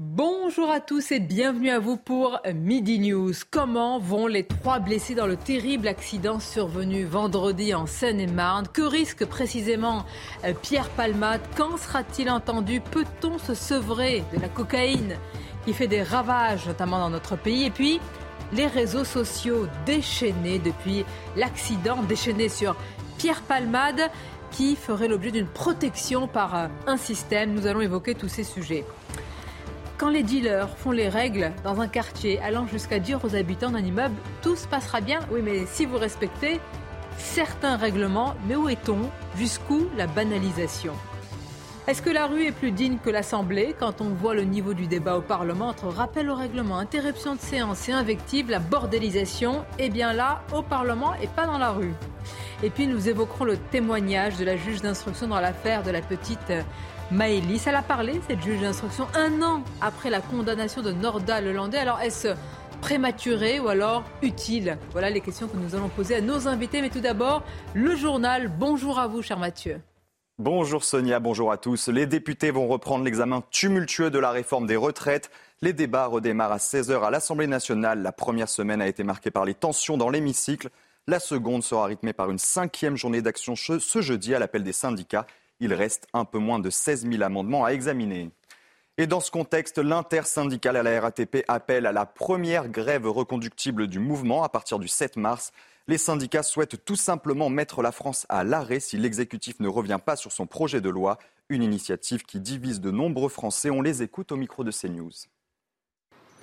Bonjour à tous et bienvenue à vous pour Midi News. Comment vont les trois blessés dans le terrible accident survenu vendredi en Seine-et-Marne? Que risque précisément euh, Pierre Palmade? Quand sera-t-il entendu? Peut-on se sevrer de la cocaïne qui fait des ravages, notamment dans notre pays? Et puis, les réseaux sociaux déchaînés depuis l'accident, déchaîné sur Pierre Palmade, qui ferait l'objet d'une protection par euh, un système. Nous allons évoquer tous ces sujets. Quand les dealers font les règles dans un quartier, allant jusqu'à dire aux habitants d'un immeuble, tout se passera bien. Oui, mais si vous respectez certains règlements, mais où est-on Jusqu'où la banalisation? Est-ce que la rue est plus digne que l'Assemblée? Quand on voit le niveau du débat au Parlement entre rappel au règlement, interruption de séance et invective, la bordélisation Eh bien là, au Parlement et pas dans la rue. Et puis nous évoquerons le témoignage de la juge d'instruction dans l'affaire de la petite Maëlys. Elle a parlé, cette juge d'instruction, un an après la condamnation de Norda Lelandais. Alors est-ce prématuré ou alors utile? Voilà les questions que nous allons poser à nos invités. Mais tout d'abord, le journal. Bonjour à vous, cher Mathieu. Bonjour Sonia, bonjour à tous. Les députés vont reprendre l'examen tumultueux de la réforme des retraites. Les débats redémarrent à 16h à l'Assemblée nationale. La première semaine a été marquée par les tensions dans l'hémicycle. La seconde sera rythmée par une cinquième journée d'action ce jeudi à l'appel des syndicats. Il reste un peu moins de 16 000 amendements à examiner. Et dans ce contexte, l'intersyndicale à la RATP appelle à la première grève reconductible du mouvement à partir du 7 mars. Les syndicats souhaitent tout simplement mettre la France à l'arrêt si l'exécutif ne revient pas sur son projet de loi, une initiative qui divise de nombreux Français. On les écoute au micro de CNews.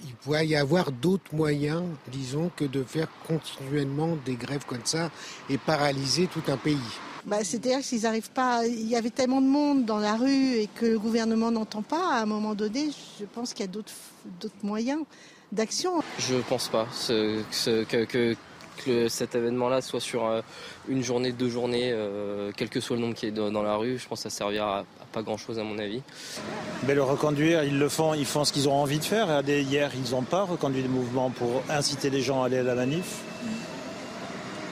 Il pourrait y avoir d'autres moyens, disons, que de faire continuellement des grèves comme ça et paralyser tout un pays. Bah, C'est-à-dire qu'ils n'arrivent pas. Il y avait tellement de monde dans la rue et que le gouvernement n'entend pas. À un moment donné, je pense qu'il y a d'autres moyens d'action. Je ne pense pas que, que cet événement-là soit sur euh, une journée, deux journées, euh, quel que soit le nombre qui est dans la rue, je pense que ça servira à, pas grand-chose à mon avis. Mais le reconduire, ils le font, ils font ce qu'ils ont envie de faire. Hier, ils n'ont pas reconduit le mouvement pour inciter les gens à aller à la manif.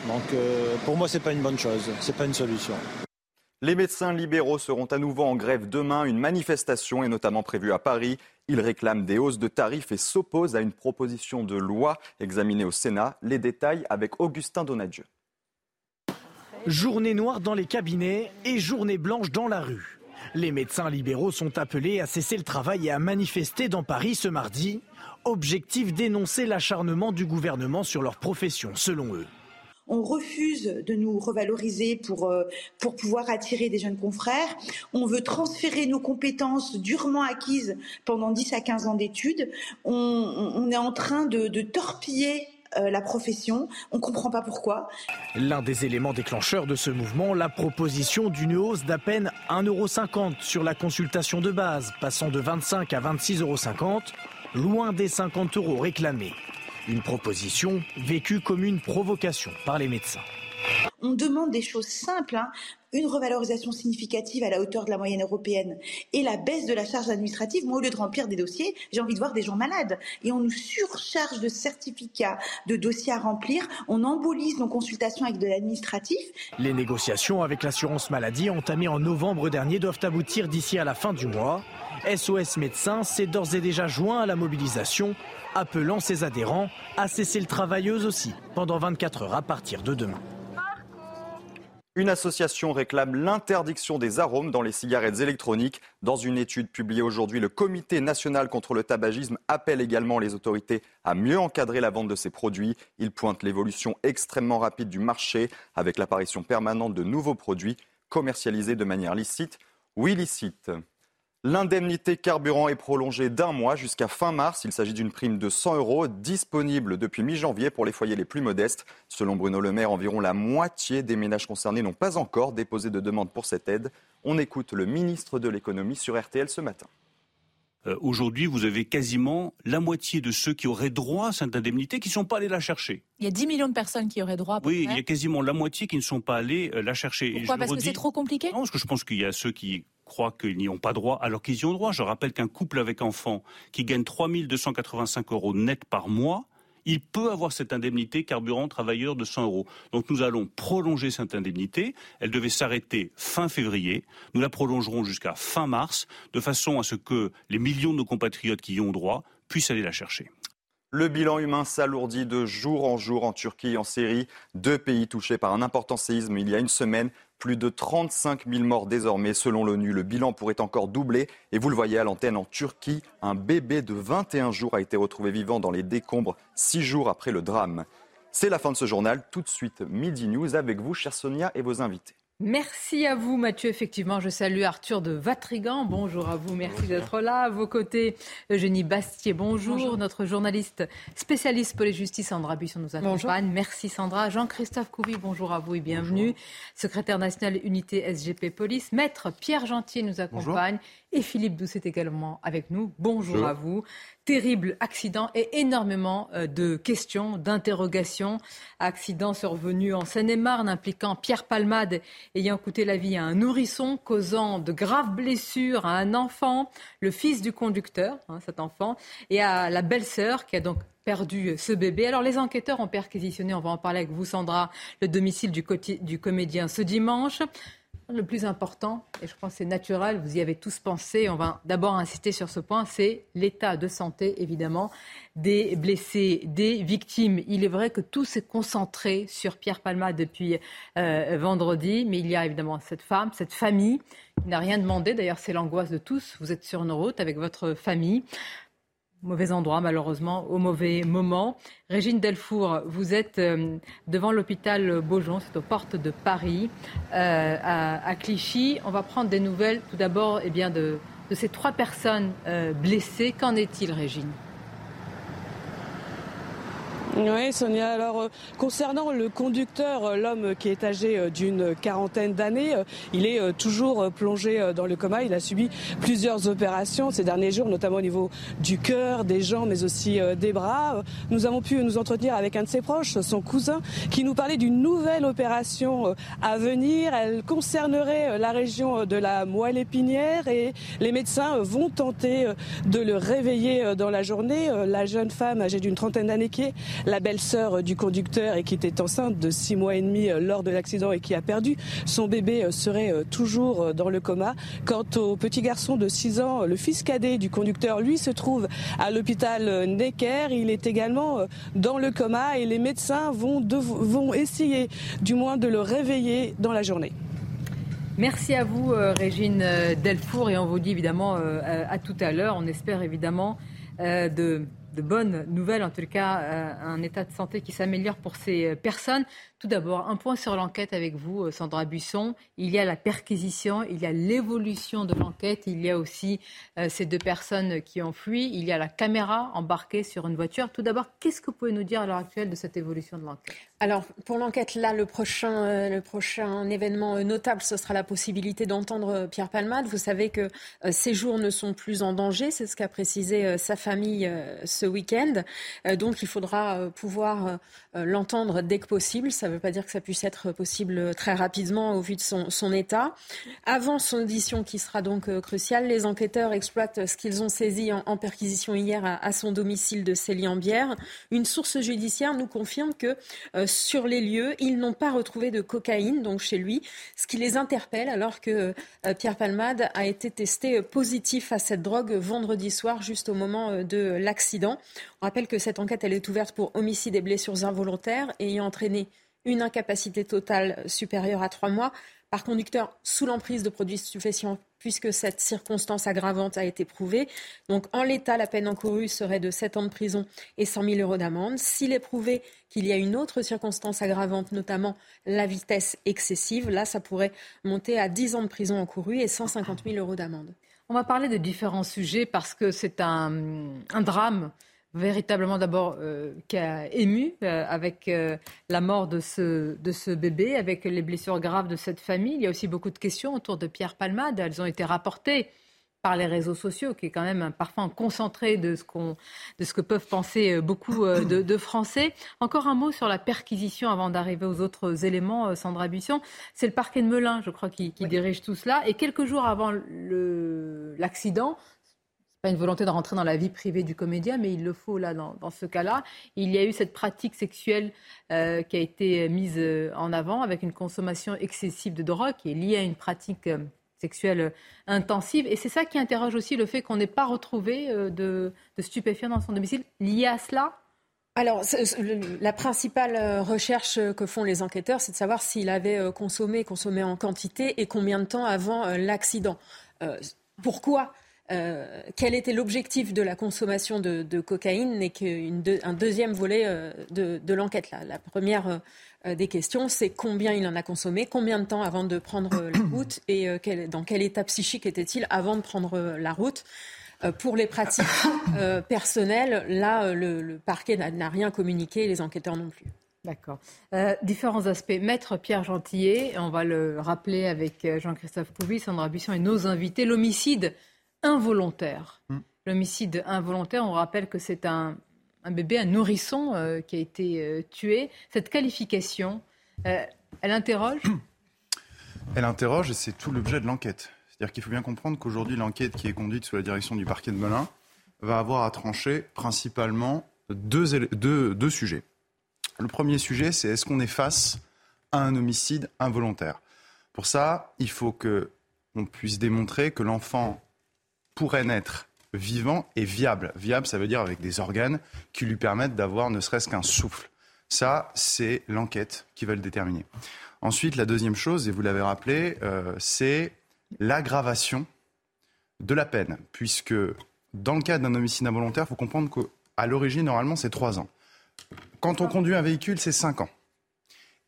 Donc euh, pour moi, ce n'est pas une bonne chose, ce n'est pas une solution. Les médecins libéraux seront à nouveau en grève demain. Une manifestation est notamment prévue à Paris. Ils réclament des hausses de tarifs et s'opposent à une proposition de loi examinée au Sénat. Les détails avec Augustin Donadieu. Journée noire dans les cabinets et journée blanche dans la rue. Les médecins libéraux sont appelés à cesser le travail et à manifester dans Paris ce mardi. Objectif dénoncer l'acharnement du gouvernement sur leur profession, selon eux. On refuse de nous revaloriser pour, euh, pour pouvoir attirer des jeunes confrères. On veut transférer nos compétences durement acquises pendant 10 à 15 ans d'études. On, est en train de, torpiller euh, la profession. On ne comprend pas pourquoi. L'un des éléments déclencheurs de ce mouvement, la proposition d'une hausse d'à peine 1,50€ sur la consultation de base, passant de 25 à 26,50 euros, loin des 50 euros réclamés. Une proposition vécue comme une provocation par les médecins. On demande des choses simples, hein. une revalorisation significative à la hauteur de la moyenne européenne et la baisse de la charge administrative. Moi, au lieu de remplir des dossiers, j'ai envie de voir des gens malades. Et on nous surcharge de certificats, de dossiers à remplir. On embolise nos consultations avec de l'administratif. Les négociations avec l'assurance maladie entamées en novembre dernier doivent aboutir d'ici à la fin du mois. SOS Médecins s'est d'ores et déjà joint à la mobilisation appelant ses adhérents à cesser le travail aussi pendant 24 heures à partir de demain. Une association réclame l'interdiction des arômes dans les cigarettes électroniques. Dans une étude publiée aujourd'hui, le Comité national contre le tabagisme appelle également les autorités à mieux encadrer la vente de ces produits. Il pointe l'évolution extrêmement rapide du marché avec l'apparition permanente de nouveaux produits commercialisés de manière licite ou illicite. L'indemnité carburant est prolongée d'un mois jusqu'à fin mars. Il s'agit d'une prime de 100 euros disponible depuis mi-janvier pour les foyers les plus modestes. Selon Bruno Le Maire, environ la moitié des ménages concernés n'ont pas encore déposé de demande pour cette aide. On écoute le ministre de l'économie sur RTL ce matin. Euh, aujourd'hui, vous avez quasiment la moitié de ceux qui auraient droit à cette indemnité qui ne sont pas allés la chercher. Il y a 10 millions de personnes qui auraient droit. À oui, il y a quasiment la moitié qui ne sont pas allés euh, la chercher. Pourquoi Parce que c'est trop compliqué Non, parce que je pense qu'il y a ceux qui croient qu'ils n'y ont pas droit alors qu'ils y ont droit. Je rappelle qu'un couple avec enfant qui gagne 3 285 euros net par mois il peut avoir cette indemnité carburant travailleur de 100 euros. Donc nous allons prolonger cette indemnité. Elle devait s'arrêter fin février. Nous la prolongerons jusqu'à fin mars, de façon à ce que les millions de nos compatriotes qui y ont droit puissent aller la chercher. Le bilan humain s'alourdit de jour en jour en Turquie et en Syrie, deux pays touchés par un important séisme il y a une semaine. Plus de 35 000 morts désormais. Selon l'ONU, le bilan pourrait encore doubler. Et vous le voyez à l'antenne en Turquie, un bébé de 21 jours a été retrouvé vivant dans les décombres six jours après le drame. C'est la fin de ce journal. Tout de suite, Midi News avec vous, chère Sonia, et vos invités. Merci à vous, Mathieu. Effectivement, je salue Arthur de Vatrigan. Bonjour à vous, merci d'être là. À vos côtés, Eugénie Bastier, bonjour. Notre journaliste spécialiste pour les justices, Sandra Buisson, nous accompagne. Merci, Sandra. Jean-Christophe Couvi, bonjour à vous et bienvenue. Secrétaire national unité SGP Police. Maître Pierre Gentier nous accompagne. Et Philippe Douce est également avec nous. Bonjour. à vous terrible accident et énormément euh, de questions, d'interrogations. Accident survenu en Seine-et-Marne impliquant Pierre Palmade ayant coûté la vie à un nourrisson, causant de graves blessures à un enfant, le fils du conducteur, hein, cet enfant, et à la belle-sœur qui a donc perdu ce bébé. Alors les enquêteurs ont perquisitionné, on va en parler avec vous Sandra, le domicile du, du comédien ce dimanche. Le plus important, et je pense c'est naturel, vous y avez tous pensé, on va d'abord insister sur ce point, c'est l'état de santé, évidemment, des blessés, des victimes. Il est vrai que tout s'est concentré sur Pierre Palma depuis euh, vendredi, mais il y a évidemment cette femme, cette famille qui n'a rien demandé. D'ailleurs, c'est l'angoisse de tous. Vous êtes sur une route avec votre famille mauvais endroit malheureusement, au mauvais moment. Régine Delfour, vous êtes euh, devant l'hôpital Beaujon, c'est aux portes de Paris, euh, à, Clichy. On va prendre des nouvelles tout d'abord eh bien de, ces trois personnes euh, blessées. Qu'en est-il, Régine? Oui, Sonia. Alors, euh, concernant le conducteur, euh, l'homme qui est âgé euh, d'une quarantaine d'années, il est toujours plongé dans le coma. Il a subi plusieurs opérations ces derniers jours, notamment au niveau du cœur, des jambes, mais aussi des bras. Nous avons pu nous entretenir avec un de ses proches, son cousin, qui nous parlait d'une nouvelle opération à venir. Elle concernerait la région de la moelle épinière et les médecins vont tenter de le réveiller dans la journée. La jeune femme âgée d'une trentaine d'années qui est la belle-sœur du conducteur et qui était enceinte de six mois et demi euh, lors de l'accident et qui a perdu son bébé euh, serait euh, toujours dans le coma. Quant au petit garçon de 6 ans, le fils cadet du conducteur, lui se trouve à l'hôpital Necker. Il est également dans le coma et les médecins vont, essayer du moins de le réveiller dans la journée. Merci à vous, Régine Delfour, et on vous dit évidemment à tout à l'heure. On espère évidemment de de bonnes nouvelles, en tout cas euh, un état de santé qui s'améliore pour ces euh, personnes. Tout d'abord, un point sur l'enquête avec vous, euh, Sandra Busson. Il y a la perquisition, il y a l'évolution de l'enquête, il y a aussi ces deux personnes qui ont fui, il y a la caméra embarquée sur une voiture. Tout d'abord, qu'est-ce que vous pouvez nous dire à l'heure actuelle de cette évolution de l'enquête? Alors, pour l'enquête, là, le prochain, événement notable, ce sera la possibilité d'entendre Pierre Palmade. Vous savez que ces jours ne sont plus en danger, c'est ce qu'a précisé sa famille week-end. donc, il faudra pouvoir l'entendre dès que possible. Ça ne veut pas dire que ça puisse être possible très rapidement au vu de son, état. Avant son audition, qui sera donc euh, cruciale, les enquêteurs exploitent ce qu'ils ont saisi en, perquisition hier à, son domicile de Célie-en-Bière. Une source judiciaire nous confirme que euh, sur les lieux, ils n'ont pas retrouvé de cocaïne, donc chez lui, ce qui les interpelle alors que euh, Pierre Palmade a été testé positif à cette drogue vendredi soir, juste au moment de l'accident. On rappelle que cette enquête, elle est ouverte pour homicide et blessures involontaires ayant entraîné une incapacité totale supérieure à trois mois. par conducteur sous l'emprise de produits stupéfiants puisque cette circonstance aggravante a été prouvée. Donc en l'état, la peine encourue serait de 7 ans de prison et 100 000 euros d'amende. S'il est prouvé qu'il y a une autre circonstance aggravante, notamment la vitesse excessive, là, ça pourrait monter à 10 ans de prison encourue et 150 000 euros d'amende. On va parler de différents sujets parce que c'est un, drame véritablement d'abord euh, qui a ému euh, avec euh, la mort de ce, de ce bébé, avec les blessures graves de cette famille. Il y a aussi beaucoup de questions autour de Pierre Palmade. Elles ont été rapportées par les réseaux sociaux, qui est quand même parfois concentré de ce, qu'on, de ce que peuvent penser beaucoup de, Français. Encore un mot sur la perquisition avant d'arriver aux autres éléments, Sandra Buisson. C'est le parquet de Melun, je crois, qui, dirige tout cela. Et quelques jours avant le, l'accident, pas une volonté de rentrer dans la vie privée du comédien, mais il le faut là dans, ce cas-là. Il y a eu cette pratique sexuelle euh, qui a été mise euh, en avant avec une consommation excessive de drogue qui est liée à une pratique euh, sexuelle intensive. Et c'est ça qui interroge aussi le fait qu'on n'ait pas retrouvé de, de stupéfiants dans son domicile. Lié à cela alors, la principale recherche que font les enquêteurs, c'est de savoir s'il avait consommé, consommé en quantité et combien de temps avant l'accident. Pourquoi euh, quel était l'objectif de la consommation de, cocaïne n'est qu'un deuxième volet euh, de, l'enquête. La première euh, des questions, c'est combien il en a consommé, combien de temps avant de prendre la route et dans quel état psychique était-il avant de prendre la route. Pour les pratiques personnelles, là, le, parquet n'a rien communiqué, les enquêteurs non plus. D'accord. différents aspects. Maître Pierre Gentillet, on va le rappeler avec Jean-Christophe Couvis, Sandra Buisson et nos invités, l'homicide involontaire. Hmm. L'homicide involontaire, on rappelle que c'est un, bébé, un nourrisson euh, qui a été euh, tué. Cette qualification, euh, elle interroge Elle interroge et c'est tout l'objet de l'enquête. C'est-à-dire qu'il faut bien comprendre qu'aujourd'hui, l'enquête qui est conduite sous la direction du parquet de Melun va avoir à trancher principalement deux, deux sujets. Le premier sujet, c'est est-ce qu'on est face à un homicide involontaire? Pour ça, il faut que on puisse démontrer que l'enfant pourrait naître vivant et viable. Viable, ça veut dire avec des organes qui lui permettent d'avoir ne serait-ce qu'un souffle. Ça, c'est l'enquête qui va le déterminer. Ensuite, la deuxième chose, et vous l'avez rappelé, euh, c'est l'aggravation de la peine, puisque dans le cas d'un homicide involontaire, il faut comprendre qu'à l'origine, normalement, c'est trois ans. Quand on conduit un véhicule, c'est cinq ans.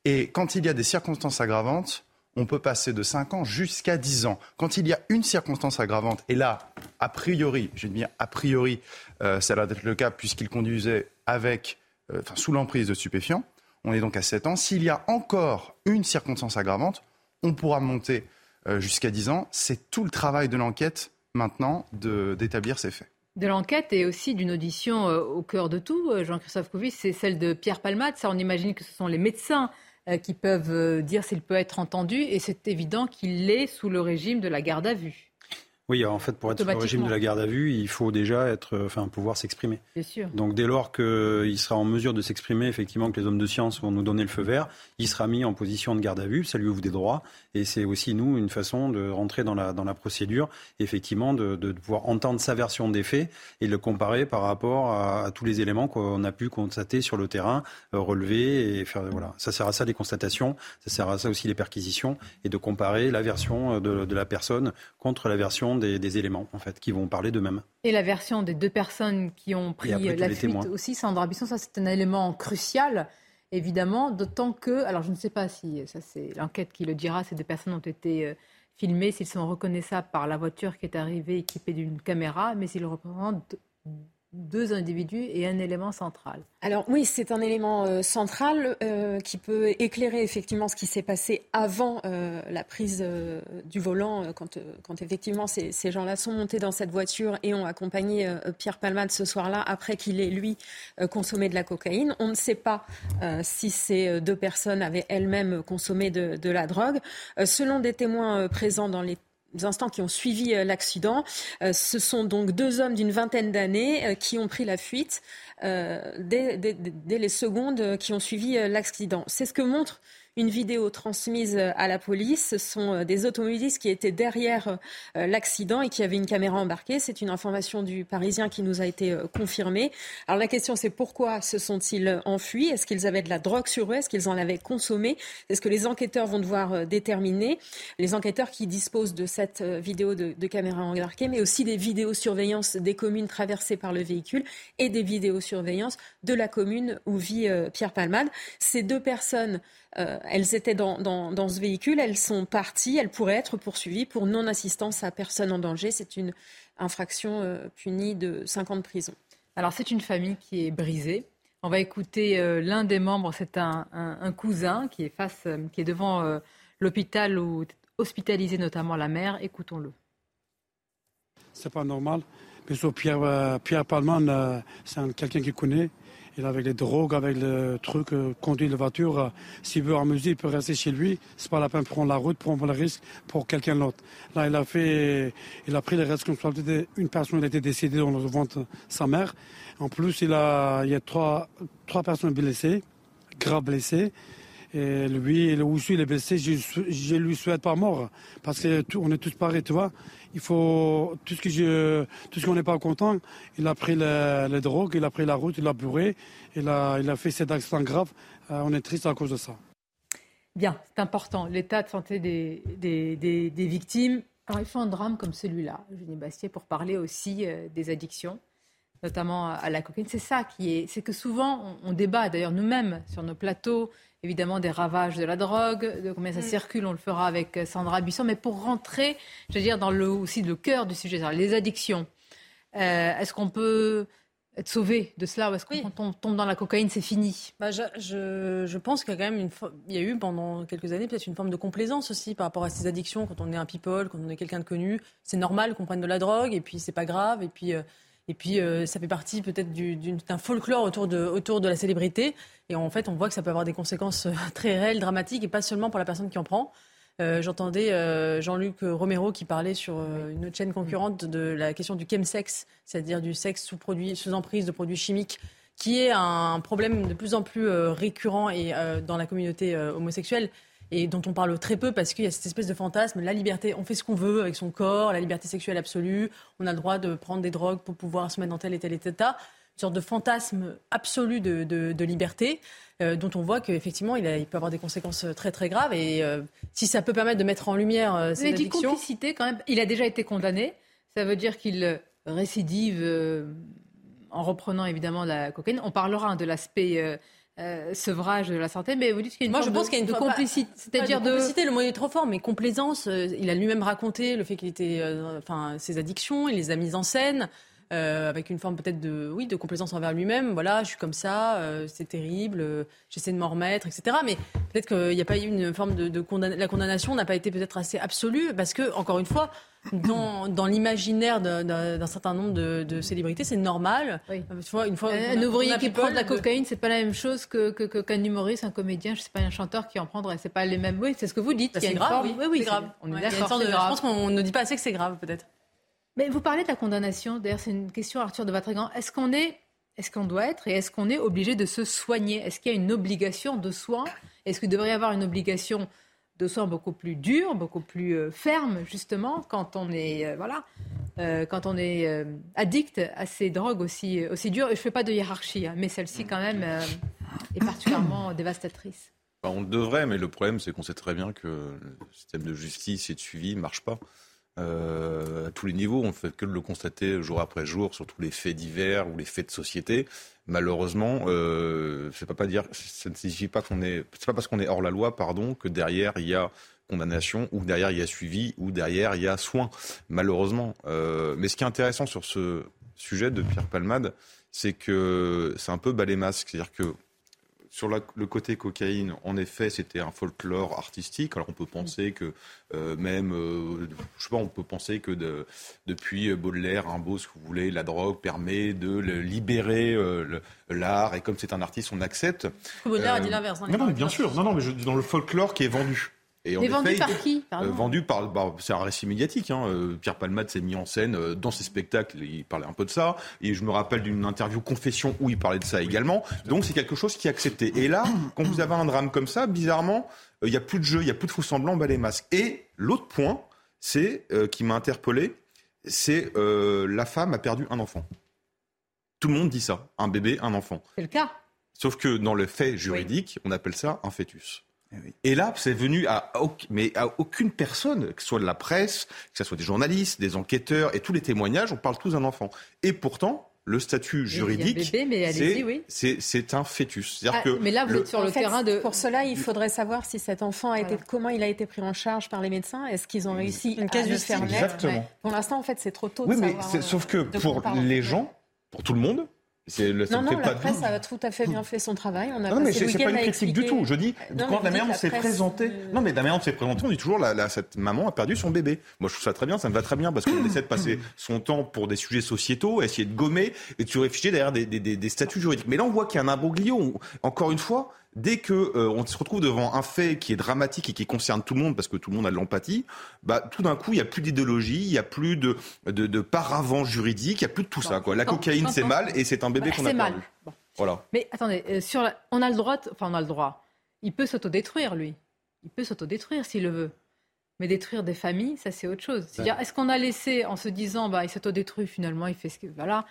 Et quand il y a des circonstances aggravantes, on peut passer de 5 ans jusqu'à 10 ans. Quand il y a une circonstance aggravante, et là, a priori, j'ai bien a priori, euh, ça va être le cas puisqu'il conduisait avec, euh, sous l'emprise de stupéfiants, on est donc à 7 ans. S'il y a encore une circonstance aggravante, on pourra monter euh, jusqu'à 10 ans. C'est tout le travail de l'enquête maintenant d'établir ces faits de l'enquête et aussi d'une audition au cœur de tout, Jean-Christophe Couvis, c'est celle de Pierre Palmade. Ça, on imagine que ce sont les médecins qui peuvent euh, dire s'il peut être entendu, et c'est évident qu'il l'est sous le régime de la garde à vue. Oui, en fait, pour être sous le régime de la garde à vue, il faut déjà être, enfin, pouvoir s'exprimer. Bien sûr. Donc, dès lors qu'il sera en mesure de s'exprimer, effectivement, que les hommes de science vont nous donner le feu vert, il sera mis en position de garde à vue. Ça lui ouvre des droits. Et c'est aussi, nous, une façon de rentrer dans la, dans la procédure, effectivement, de, de pouvoir entendre sa version des faits et le comparer par rapport à, tous les éléments qu'on a pu constater sur le terrain, euh, relever et faire, voilà. Ça sert à ça les constatations. Ça sert à ça aussi les perquisitions et de comparer la version de, de la personne contre la version des, éléments, en fait, qui vont parler d'eux-mêmes. Et la version des deux personnes qui ont pris la fuite aussi, Sandra Bisson, ça c'est un élément crucial, évidemment, d'autant que, alors je ne sais pas si, ça c'est l'enquête qui le dira, ces deux personnes ont été euh, filmées, s'ils sont reconnaissables par la voiture qui est arrivée équipée d'une caméra, mais ils représentent deux individus et un élément central. Alors oui, c'est un élément euh, central euh, qui peut éclairer effectivement ce qui s'est passé avant euh, la prise du volant, quand, effectivement ces, gens-là sont montés dans cette voiture et ont accompagné Pierre Palmade ce soir-là, après qu'il ait, lui, consommé de la cocaïne. On ne sait pas si ces deux personnes avaient elles-mêmes consommé de la drogue. selon des témoins présents dans les instants qui ont suivi euh, l'accident. Euh, ce sont donc deux hommes d'une vingtaine d'années euh, qui ont pris la fuite dès, les secondes qui ont suivi l'accident. C'est ce que montre une vidéo transmise à la police. Ce sont des automobilistes qui étaient derrière l'accident et qui avaient une caméra embarquée. C'est une information du Parisien qui nous a été confirmée. Alors la question c'est pourquoi se sont-ils enfuis? Est-ce qu'ils avaient de la drogue sur eux? Est-ce qu'ils en avaient consommé? C'est ce que les enquêteurs vont devoir déterminer. Les enquêteurs qui disposent de cette vidéo de, caméra embarquée, mais aussi des vidéosurveillance des communes traversées par le véhicule et des vidéosurveillances de la commune où vit euh, Pierre Palmade. Ces deux personnes, euh, elles étaient dans, dans, ce véhicule, elles sont parties, elles pourraient être poursuivies pour non-assistance à personne en danger. C'est une infraction euh, punie de 5 ans de prison. Alors c'est une famille qui est brisée. On va écouter l'un des membres, c'est un, un, cousin qui est, face, qui est devant l'hôpital où hospitalisé notamment la mère. Écoutons-le. C'est pas normal. Mais Pierre, euh, Pierre Palman, euh, c'est quelqu'un qui connaît. Il avec les drogues, avec le truc, euh, conduit la voiture. S'il veut amuser, il peut rester chez lui. C'est pas la peine de prendre la route, prendre le risque pour quelqu'un d'autre. Là, il a fait, il a pris les responsabilités. Une personne a été décédée dans le ventre sa mère. En plus, il y a trois, personnes blessées, grave blessées. Et lui, aussi, il est blessé. Je, je lui souhaite pas mort. Parce qu'on est tous pareils, tu vois il faut tout ce que je, tout qu'on n'est pas content. Il a pris les, drogues, il a pris la route, il a bourré, il a, il a fait cet accident grave. Euh, on est triste à cause de ça. Bien, c'est important. L'état de santé des, victimes. Alors, il faut un drame comme celui-là, Eugénie Bastier, pour parler aussi euh, des addictions, notamment à la cocaïne. C'est ça qui est. C'est que souvent, on débat, d'ailleurs, nous-mêmes, sur nos plateaux, évidemment des ravages de la drogue, de combien ça mm. circule, on le fera avec euh, Sandra Buisson. Mais pour rentrer, je veux dire, dans le, aussi le cœur du sujet, les addictions, euh, est-ce qu'on peut être sauvé de cela ou est-ce qu'on tombe dans la cocaïne, c'est fini? Bah, je, je, pense qu'il y a quand même une il y a eu pendant quelques années peut-être une forme de complaisance aussi par rapport à ces addictions quand on est un people, quand on est quelqu'un de connu. C'est normal qu'on prenne de la drogue et puis c'est pas grave et puis. Euh, et puis, euh, ça fait partie peut-être d'un folklore autour de, autour de la célébrité. Et en fait, on voit que ça peut avoir des conséquences euh, très réelles, dramatiques, et pas seulement pour la personne qui en prend. Euh, j'entendais Jean-Luc Romero qui parlait sur une autre chaîne concurrente de la question du chemsex, c'est-à-dire du sexe sous, produit, sous emprise de produits chimiques, qui est un problème de plus en plus récurrent et, dans la communauté homosexuelle et dont on parle très peu parce qu'il y a cette espèce de fantasme, la liberté, on fait ce qu'on veut avec son corps, la liberté sexuelle absolue, on a le droit de prendre des drogues pour pouvoir se mettre dans tel et tel état, une sorte de fantasme absolu de, liberté. Euh, dont on voit qu'effectivement, il, il, peut avoir des conséquences très très graves. Et euh, si ça peut permettre de mettre en lumière euh. Vous complicité quand même. Il a déjà été condamné. Ça veut dire qu'il récidive en reprenant évidemment la cocaïne. On parlera de l'aspect euh, sevrage de la santé, mais vous dites qu'il y a une Moi, je pense qu'il y a une complicité, c'est-à-dire de, complicité. Le mot est trop fort, mais complaisance. Euh, il a lui-même raconté le fait qu'il était, euh, enfin, ses addictions, il les a mises en scène. Avec une forme peut-être de oui de complaisance envers lui-même voilà je suis comme ça c'est terrible j'essaie de m'en remettre etc mais peut-être qu'il n'y a pas eu une forme de, de la condamnation n'a pas été peut-être assez absolue parce que encore une fois dans, dans l'imaginaire d'un certain nombre de, de célébrités, c'est normal. Oui. une fois, un ouvrier qui prend de la cocaïne, c'est pas la même chose que qu'un que, humoriste, un comédien, je sais pas, un chanteur qui en prendrait. C'est pas les mêmes. Oui, c'est ce que vous dites. Bah, c'est grave. Oui, oui, oui grave. On est d'accord. Je pense qu'on ne dit pas assez que c'est grave, peut-être. Mais vous parlez de la condamnation. D'ailleurs, c'est une question, Arthur de Vatrigan. Est-ce qu'on est, est-ce qu'on doit être, et est-ce qu'on est obligé de se soigner? Est-ce qu'il y a une obligation de soins? Est-ce qu'il devrait y avoir une obligation de soins beaucoup plus durs, beaucoup plus euh, fermes, justement, quand on est, euh, voilà, euh, quand on est addict à ces drogues aussi, aussi dures? Je ne fais pas de hiérarchie, hein, mais celle-ci, quand même, est particulièrement dévastatrice. Bah, on devrait, mais le problème, c'est qu'on sait très bien que le système de justice et de suivi ne marche pas. À tous les niveaux, on ne fait que le constater jour après jour sur tous les faits divers ou les faits de société. Malheureusement, euh, c'est pas pas dire, ça ne signifie pas qu'on est, c'est pas parce qu'on est hors la loi, pardon, que derrière il y a condamnation ou derrière il y a suivi ou derrière il y a soin, malheureusement. Euh, mais ce qui est intéressant sur ce sujet de Pierre Palmade, c'est que c'est un peu balai masque, c'est-à-dire que sur le côté cocaïne, en effet, c'était un folklore artistique. Alors on peut penser que euh, même, euh, je sais pas, on peut penser que de, depuis Baudelaire, Rimbaud, ce que vous voulez, la drogue permet de libérer euh, l'art. Et comme c'est un artiste, on accepte. Baudelaire a dit l'inverse. Non, non, bien sûr. Non, non, mais dans le folklore qui est vendu. Et Mais vendu par qui Pardon. euh, vendu par, bah, c'est un récit médiatique. Hein. Euh, Pierre Palmade s'est mis en scène euh, dans ses spectacles. Il parlait un peu de ça. Et je me rappelle d'une interview Confession où il parlait de ça également. Donc c'est quelque chose qui est accepté. Et là, quand vous avez un drame comme ça, bizarrement, euh, il n'y a plus de jeu, il n'y a plus de faux semblants, bas les masques. Et l'autre point, c'est euh, qui m'a interpellé, c'est euh, la femme a perdu un enfant. Tout le monde dit ça, un bébé, un enfant. C'est le cas. Sauf que dans le fait juridique, on appelle ça un fœtus. Et là, c'est venu à, mais à aucune personne, que ce soit de la presse, que ce soit des journalistes, des enquêteurs et tous les témoignages, on parle tous d'un enfant. Et pourtant, le statut juridique, c'est oui. un fœtus. C'est-à-dire Ah, que mais là, vous le- êtes sur le En fait, terrain de. Pour cela, il faudrait savoir si cet enfant a été, comment il a été pris en charge par les médecins. Est-ce qu'ils ont réussi Une à le faire naître? Pour l'instant, en fait, c'est trop tôt Oui, de mais savoir. euh, sauf que pour les gens, pour tout le monde, c'est le ça Non, non, fait la pas de presse a tout à fait bien fait son travail. On a Non, mais c'est pas une critique du tout. Je dis, Non, quand mais la vous mère dites s'est presse, présentée, euh, non, mais la mère s'est présentée, on dit toujours, la, la- cette maman a perdu son bébé. Moi, je trouve ça très bien, ça me va très bien, parce qu'on essaie de passer son temps pour des sujets sociétaux, essayer de gommer, et tu réfléchis derrière des, des, des, des statuts juridiques. Mais là, on voit qu'il y a un imbroglio. où, Encore une fois, dès que euh, on se retrouve devant un fait qui est dramatique et qui concerne tout le monde, parce que tout le monde a de l'empathie, bah, tout d'un coup, il n'y a plus d'idéologie, il n'y a plus de, de, de paravent juridique, il n'y a plus de tout ça. Quoi. La cocaïne, c'est mal, et c'est un bébé Bah, qu'on a mal. perdu. Bon. Voilà. Mais attendez, euh, sur la- on a le droit, de- enfin on a le droit. Il peut s'autodétruire, lui. Il peut s'autodétruire s'il le veut. Mais détruire des familles, ça c'est autre chose. C'est-à-dire, est-ce qu'on a laissé en se disant, bah, il s'autodétruit finalement, il fait ce que. Voilà.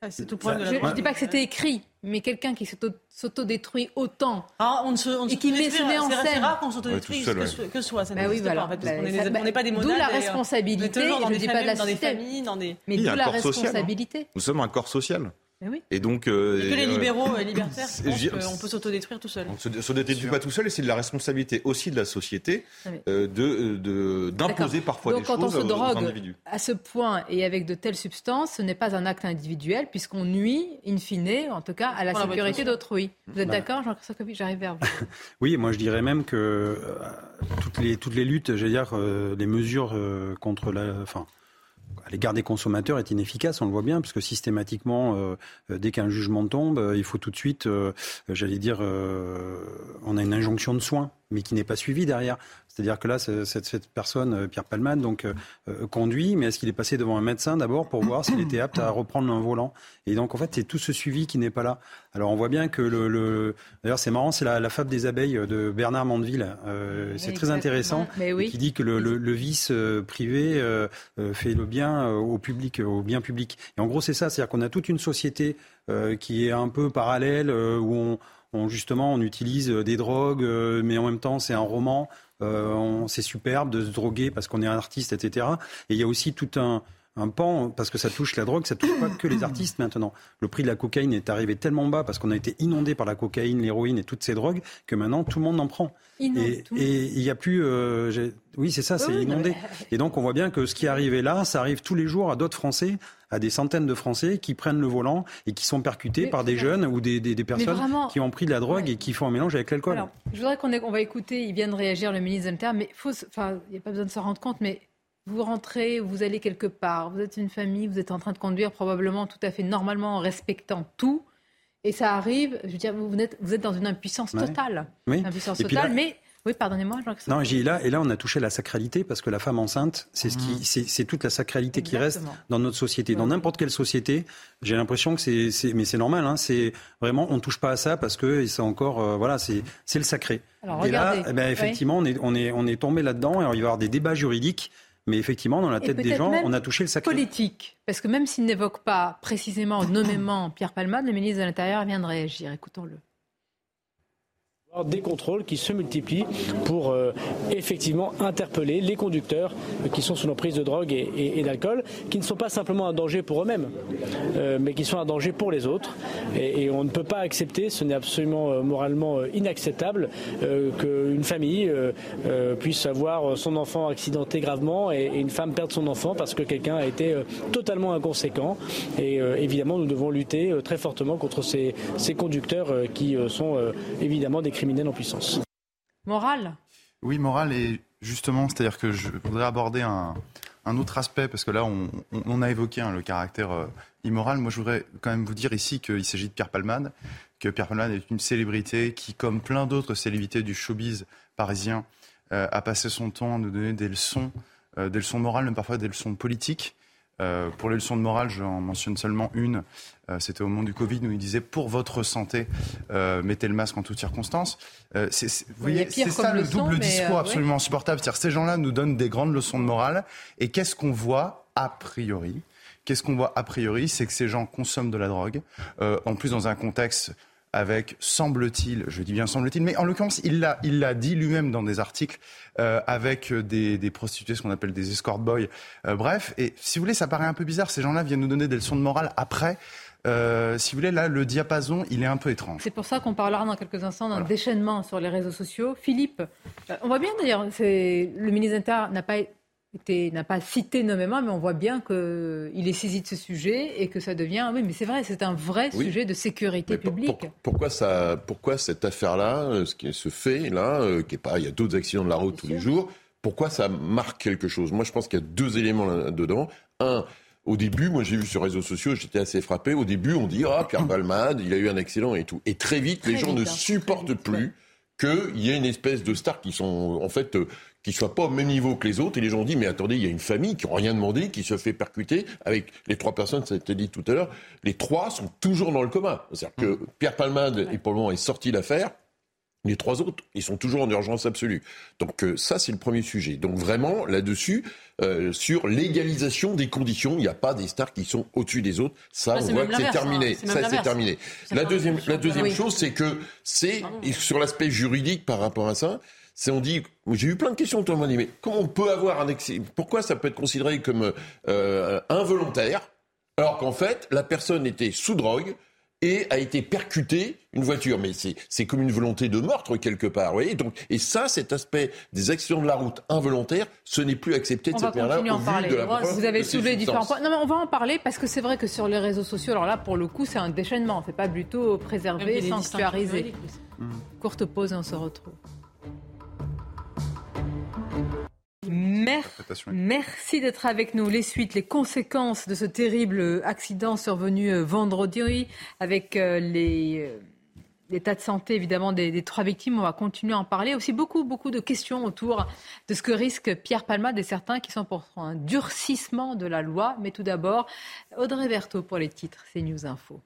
Ah, C'est tout le problème de je ne dis pas que c'était écrit, mais quelqu'un qui s'auto- s'autodétruit autant. Ah, on ne se, on ne Et qui met- se met en c'est- C'est scène. rare qu'on s'autodétruise Ouais, que, seul, que soi. Ça Bah n'existe oui, voilà. pas, en fait, parce Bah, qu'on est ça- des- on n'est pas des d'où la responsabilité, on est toujours dans je ne des dis pas de familles, la dans des familles, dans des... Mais d'où la social. responsabilité. Nous sommes un corps social. Mais oui. Et donc. euh, Et que les euh, libéraux euh, libertaires qu'on peut s'autodétruire tout seul. On se, se détruit pas tout seul et c'est de la responsabilité aussi de la société Ah oui. euh, de de- d'imposer D'accord. parfois Donc des quand on choses se aux- individus. à ce point et avec de telles substances, ce n'est pas un acte individuel puisqu'on nuit, in fine, en tout cas, à la la sécurité d'autrui. Vous êtes Bah. d'accord, Jean-Christophe J'arrive vers vous. Oui, moi je dirais même que euh, toutes les toutes les luttes, j'allais dire, euh, les mesures euh, contre la, enfin, à l'égard des consommateurs est inefficace, on le voit bien, parce que systématiquement, euh, euh, dès qu'un jugement tombe, euh, il faut tout de suite, j'allais dire, on a une injonction de soins, mais qui n'est pas suivie derrière. C'est-à-dire que là, cette, cette personne, euh, Pierre Palmade, donc euh, euh, conduit, mais est-ce qu'il est passé devant un médecin d'abord pour voir s'il était apte à reprendre un volant? Et donc, en fait, c'est tout ce suivi qui n'est pas là. Alors, on voit bien que le, le- d'ailleurs, c'est marrant, c'est la, la fable des abeilles de Bernard Mandeville. Euh, c'est très intéressant. Mais oui. Qui dit que le, le- le vice privé euh, fait le bien au public, au bien public. Et en gros, c'est ça, c'est-à-dire qu'on a toute une société qui est un peu parallèle, où on, on, justement on utilise des drogues, mais en même temps c'est un roman. Euh, on- c'est superbe de se droguer parce qu'on est un artiste, etc. Et il y a aussi tout un un pan, parce que ça touche la drogue, ça touche pas que les artistes maintenant. Le prix de la cocaïne est arrivé tellement bas parce qu'on a été inondé par la cocaïne, l'héroïne et toutes ces drogues que maintenant tout le monde en prend. Inonde Et il n'y a plus. euh, oui, c'est ça, c'est Oui, inondé. mais- Et donc on voit bien que ce qui est arrivé là, ça arrive tous les jours à d'autres Français, à des centaines de Français qui prennent le volant et qui sont percutés Mais par des jeunes ou des, des- des personnes vraiment- qui ont pris de la drogue et qui font un mélange avec l'alcool. Alors, je voudrais qu'on on va écouter, il vient de réagir le ministre de l'Intérieur, mais il n'y a pas besoin de se rendre compte, mais vous rentrez, vous allez quelque part, vous êtes une famille, vous êtes en train de conduire probablement tout à fait normalement en respectant tout, et ça arrive, je veux dire, vous êtes, vous êtes dans une impuissance totale. Oui. Impuissance Et puis totale, là- mais, oui, pardonnez-moi, Jean-Christophe. Non, j'ai là et là on a touché la sacralité parce que la femme enceinte, c'est ce qui, c'est, c'est toute la sacralité qui reste dans notre société, dans n'importe quelle société. J'ai l'impression que c'est, mais c'est normal. Hein, c'est vraiment on touche pas à ça parce que c'est encore euh, voilà, c'est le sacré. Alors, et là, eh ben, Oui. effectivement, on est on est on est tombé là-dedans. Alors il va y avoir des débats juridiques, mais effectivement dans la tête des gens, on a touché le sacré. Politique, parce que même s'il n'évoque pas précisément, nommément Pierre Palmade, le ministre de l'Intérieur vient de réagir. Écoutons-le. Des contrôles qui se multiplient pour euh, effectivement interpeller les conducteurs qui sont sous l'emprise de drogue et, d'alcool, qui ne sont pas simplement un danger pour eux-mêmes, euh, mais qui sont un danger pour les autres. Et, on ne peut pas accepter, ce n'est absolument euh, moralement inacceptable, qu'une famille puisse avoir son enfant accidenté gravement et, une femme perdre son enfant parce que quelqu'un a été totalement inconséquent. Et évidemment, nous devons lutter très fortement contre ces, ces conducteurs qui sont évidemment des criminels en puissance. Morale Oui, morale et justement, c'est-à-dire que je voudrais aborder un, un autre aspect parce que là, on, on- on a évoqué hein, le caractère euh, immoral. Moi, je voudrais quand même vous dire ici qu'il s'agit de Pierre Palmade, que Pierre Palmade est une célébrité qui, comme plein d'autres célébrités du showbiz parisien, à passer son temps à nous donner des leçons, des leçons morales, même parfois des leçons politiques. Euh, pour les leçons de morale, j'en mentionne seulement une. Euh, c'était au moment du Covid où il disait pour votre santé, euh, mettez le masque en toutes circonstances. c'est, vous voyez, c'est ça le double discours absolument insupportable. C'est-à-dire ces gens-là nous donnent des grandes leçons de morale. Et qu'est-ce qu'on voit a priori? Qu'est-ce qu'on voit a priori? C'est que ces gens consomment de la drogue, en plus dans un contexte avec, semble-t-il, je dis bien semble-t-il, mais en l'occurrence, il l'a, il l'a dit lui-même dans des articles, euh, avec des, des, prostituées, ce qu'on appelle des escort boys. Euh, bref, et si vous voulez, ça paraît un peu bizarre. Ces gens-là viennent nous donner des leçons de morale après. Euh, si vous voulez, là, le diapason, il est un peu étrange. C'est pour ça qu'on parlera dans quelques instants d'un déchaînement sur les réseaux sociaux. Philippe, euh, on voit bien d'ailleurs, c'est, le ministre d'État n'a pas n'a pas cité nommément, mais on voit bien qu'il est saisi de ce sujet et que ça devient. Oui, mais c'est vrai, c'est un vrai sujet de sécurité publique. pourquoi, ça, pourquoi cette affaire-là, ce qui se fait là, euh, qui est pas, il y a d'autres accidents de la route tous les jours, pourquoi ça marque quelque chose? Moi, je pense qu'il y a deux éléments là-dedans. Un, au début, moi j'ai vu sur les réseaux sociaux, j'étais assez frappé. Au début, on dit ah Pierre Balmade, il a eu un accident et tout. Et très vite, les gens ne hein. supportent plus qu'il y ait une espèce de stars qui sont en fait euh, qui soient pas au même niveau que les autres. Et les gens disent mais attendez, il y a une famille qui n'a rien demandé, qui se fait percuter avec les trois personnes, ça a été dit tout à l'heure. Les trois sont toujours dans le coma. C'est-à-dire que mmh. Pierre Palmade, est pour le moment, est sorti l'affaire. Les trois autres, ils sont toujours en urgence absolue. Donc euh, ça, c'est le premier sujet. Donc vraiment, là-dessus, euh, sur l'égalisation des conditions, il n'y a pas des stars qui sont au-dessus des autres. Ça, on voit que c'est terminé. Hein. Ça, c'est terminé. La deuxième, la deuxième chose, c'est que c'est sur l'aspect juridique par rapport à ça. C'est on dit, j'ai eu plein de questions le monde dit, mais comment on peut avoir un excès Pourquoi ça peut être considéré comme euh, involontaire alors qu'en fait la personne était sous drogue, et a été percuté une voiture. Mais c'est comme une volonté de meurtre quelque part. Vous voyez Donc, et ça, cet aspect des accidents de la route involontaires, ce n'est plus accepté de cette manière-là. On va continuer en parler. Vous avez soulevé différents points. Non, mais on va en parler parce que c'est vrai que sur les réseaux sociaux, alors là, pour le coup, c'est un déchaînement. C'est pas plutôt préservé, sanctuarisé. Courte pause et on se retrouve. Merci d'être avec nous. Les suites, les conséquences de ce terrible accident survenu euh, vendredi avec euh, les euh, l'état de santé évidemment des, trois victimes. On va continuer à en parler. Aussi beaucoup, beaucoup de questions autour de ce que risque Pierre Palmade et certains qui sont pour un durcissement de la loi. Mais tout d'abord, Audrey Berthaud pour les titres, c'est News Info.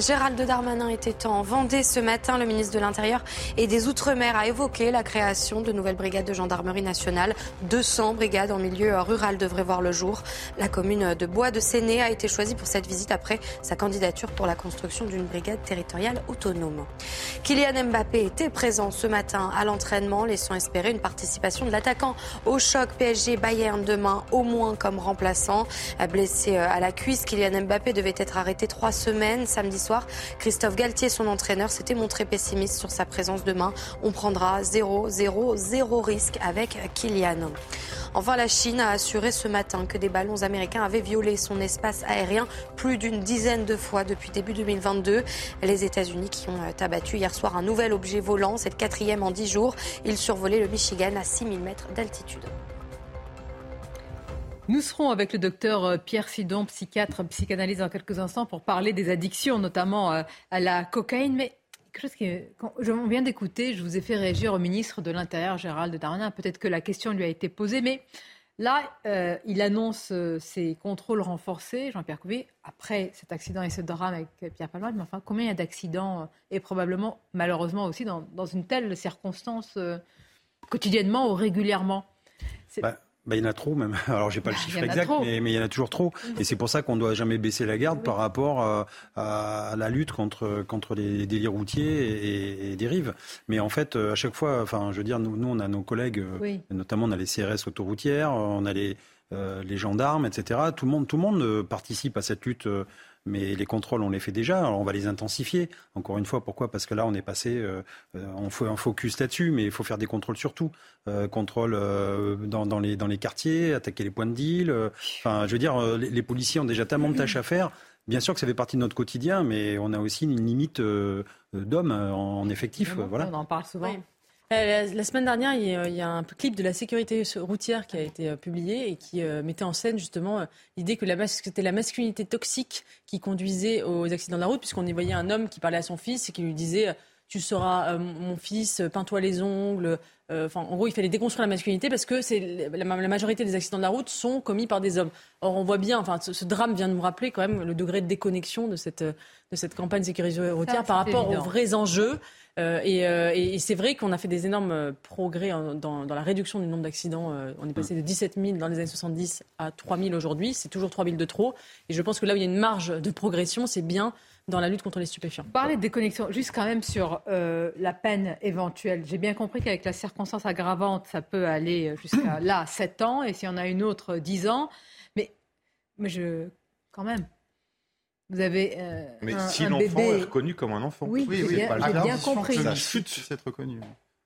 Gérald Darmanin était en Vendée ce matin. Le ministre de l'Intérieur et des Outre-mer a évoqué la création de nouvelles brigades de gendarmerie nationale. 200 brigades en milieu rural devraient voir le jour. La commune de Bois de Séné a été choisie pour cette visite après sa candidature pour la construction d'une brigade territoriale autonome. Kylian Mbappé était présent ce matin à l'entraînement, laissant espérer une participation de l'attaquant au choc PSG Bayern demain, au moins comme remplaçant. Blessé à la cuisse, Kylian Mbappé devait être arrêté trois semaines samedi Christophe Galtier, son entraîneur, s'était montré pessimiste sur sa présence demain. On prendra 0, 0, 0 risque avec Kylian. Enfin, la Chine a assuré ce matin que des ballons américains avaient violé son espace aérien plus d'une dizaine de fois depuis début 2022. Les États-Unis qui ont abattu hier soir un nouvel objet volant, c'est le quatrième en dix jours. Il survolait le Michigan à 6000 mètres d'altitude. Nous serons avec le docteur euh, Pierre Sidon, psychiatre, psychanalyste dans quelques instants pour parler des addictions, notamment euh, à la cocaïne. Mais quelque chose qui, je viens d'écouter, je vous ai fait réagir au ministre de l'Intérieur, Gérald Darmanin. Peut-être que la question lui a été posée, mais là, euh, il annonce ses contrôles renforcés, Jean-Pierre Couvé, après cet accident et ce drame avec Pierre Palmade. Mais enfin, combien il y a d'accidents et probablement, malheureusement aussi, dans, une telle circonstance quotidiennement ou régulièrement? Bah, bah, il y en a trop même. Alors j'ai pas le bah, chiffre exact, mais, mais, il y en a toujours trop. Et c'est pour ça qu'on doit jamais baisser la garde par rapport à, à, la lutte contre contre les délits routiers et, et, dérives. Mais en fait, à chaque fois, enfin, je veux dire, nous, nous on a nos collègues, notamment on a les CRS autoroutières, on a les euh, les gendarmes, etc. Tout le monde, tout le monde euh, participe à cette lutte euh, mais les contrôles, on les fait déjà. Alors on va les intensifier. Encore une fois, pourquoi? Parce que là, on est passé, euh, euh, on fait un focus là-dessus, mais il faut faire des contrôles surtout. Euh, contrôle euh, dans, dans, les, dans les quartiers, attaquer les points de deal. Enfin, je veux dire, les, les, policiers ont déjà tellement de tâches à faire. Bien sûr que ça fait partie de notre quotidien, mais on a aussi une limite d'hommes en effectif. Voilà. On en parle souvent. Euh, la, semaine dernière, il y, a, un clip de la sécurité routière qui a été euh, publié et qui euh, mettait en scène justement l'idée que c'était la masculinité toxique qui conduisait aux accidents de la route, puisqu'on y voyait un homme qui parlait à son fils et qui lui disait tu seras mon fils, peins-toi les ongles. Enfin, en gros, il fallait déconstruire la masculinité parce que c'est la, majorité des accidents de la route sont commis par des hommes. Or, on voit bien, enfin, ce, drame vient de nous rappeler quand même le degré de déconnexion de cette, de cette campagne sécurisée routière par rapport aux vrais enjeux. Euh, euh, et, c'est vrai qu'on a fait des énormes euh, progrès dans, la réduction du nombre d'accidents. on est passé de 17 000 dans les années 70 à 3 000 aujourd'hui. C'est toujours 3 000 de trop. Et je pense que là où il y a une marge de progression, c'est bien dans la lutte contre les stupéfiants. Parler de déconnexion, juste quand même sur la peine éventuelle. J'ai bien compris qu'avec la circonstance aggravante, ça peut aller jusqu'à là, 7 ans, et si on a une autre, 10 ans. Mais, mais je, quand même, vous avez euh, Mais un, si l'enfant est reconnu comme un enfant. Oui, oui, oui j'ai bien, compris. La chute, c'est reconnu.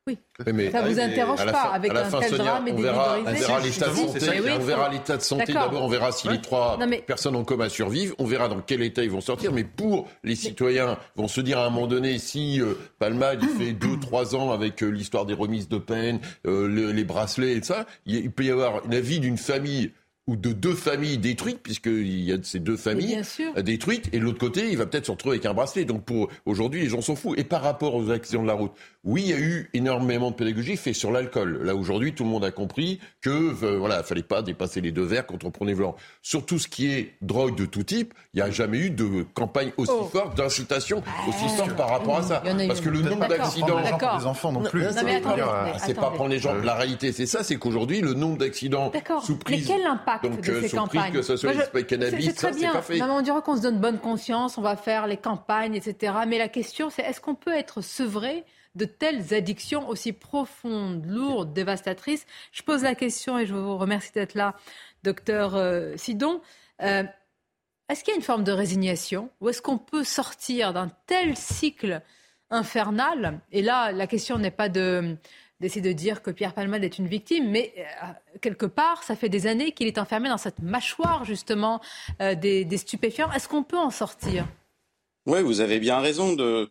Oui. Mais, ça ne vous interroge pas avec un tel drame et des verra, On verra l'état de santé, on verra l'état de santé. D'abord, on verra si les trois personnes en coma survivent, on verra dans quel état ils vont sortir. Mais pour les citoyens, vont se dire à un moment donné, si euh, Palmade il fait deux, trois ans avec euh, l'histoire des remises de peine, euh, les bracelets et ça, il peut y avoir une avis d'une famille ou de deux familles détruites, puisqu'il y a ces deux familles détruites, et de l'autre côté, il va peut-être se retrouver avec un bracelet. Donc pour aujourd'hui, les gens sont fous. Et par rapport aux accidents de la route, oui, il y a eu énormément de pédagogie fait sur l'alcool. Là aujourd'hui, tout le monde a compris que euh, voilà, fallait pas dépasser les deux verres quand on prenait le volant. Sur tout ce qui est drogue de tout type, il n'y a jamais eu de campagne aussi oh. forte, d'incitation aussi ah. forte par rapport à ça. Parce que le nombre d'accidents, les enfants non plus. C'est pas prendre les gens. La réalité, c'est ça, c'est qu'aujourd'hui, le nombre d'accidents sous prise. Mais quel impact donc, de euh, ces campagnes que ce soit les cannabis, c'est très bien. on dirait qu'on se donne bonne conscience, on va faire les campagnes, etc. Mais la question, c'est est-ce qu'on peut être sevré de telles addictions aussi profondes, lourdes, dévastatrices? Je pose la question et je vous remercie d'être là, docteur euh, Sidon. Euh, est-ce qu'il y a une forme de résignation? Ou est-ce qu'on peut sortir d'un tel cycle infernal? Et là, la question n'est pas de d'essayer de dire que Pierre Palmade est une victime, mais euh, quelque part, ça fait des années qu'il est enfermé dans cette mâchoire justement des, des, stupéfiants. Est-ce qu'on peut en sortir? Oui, vous avez bien raison de,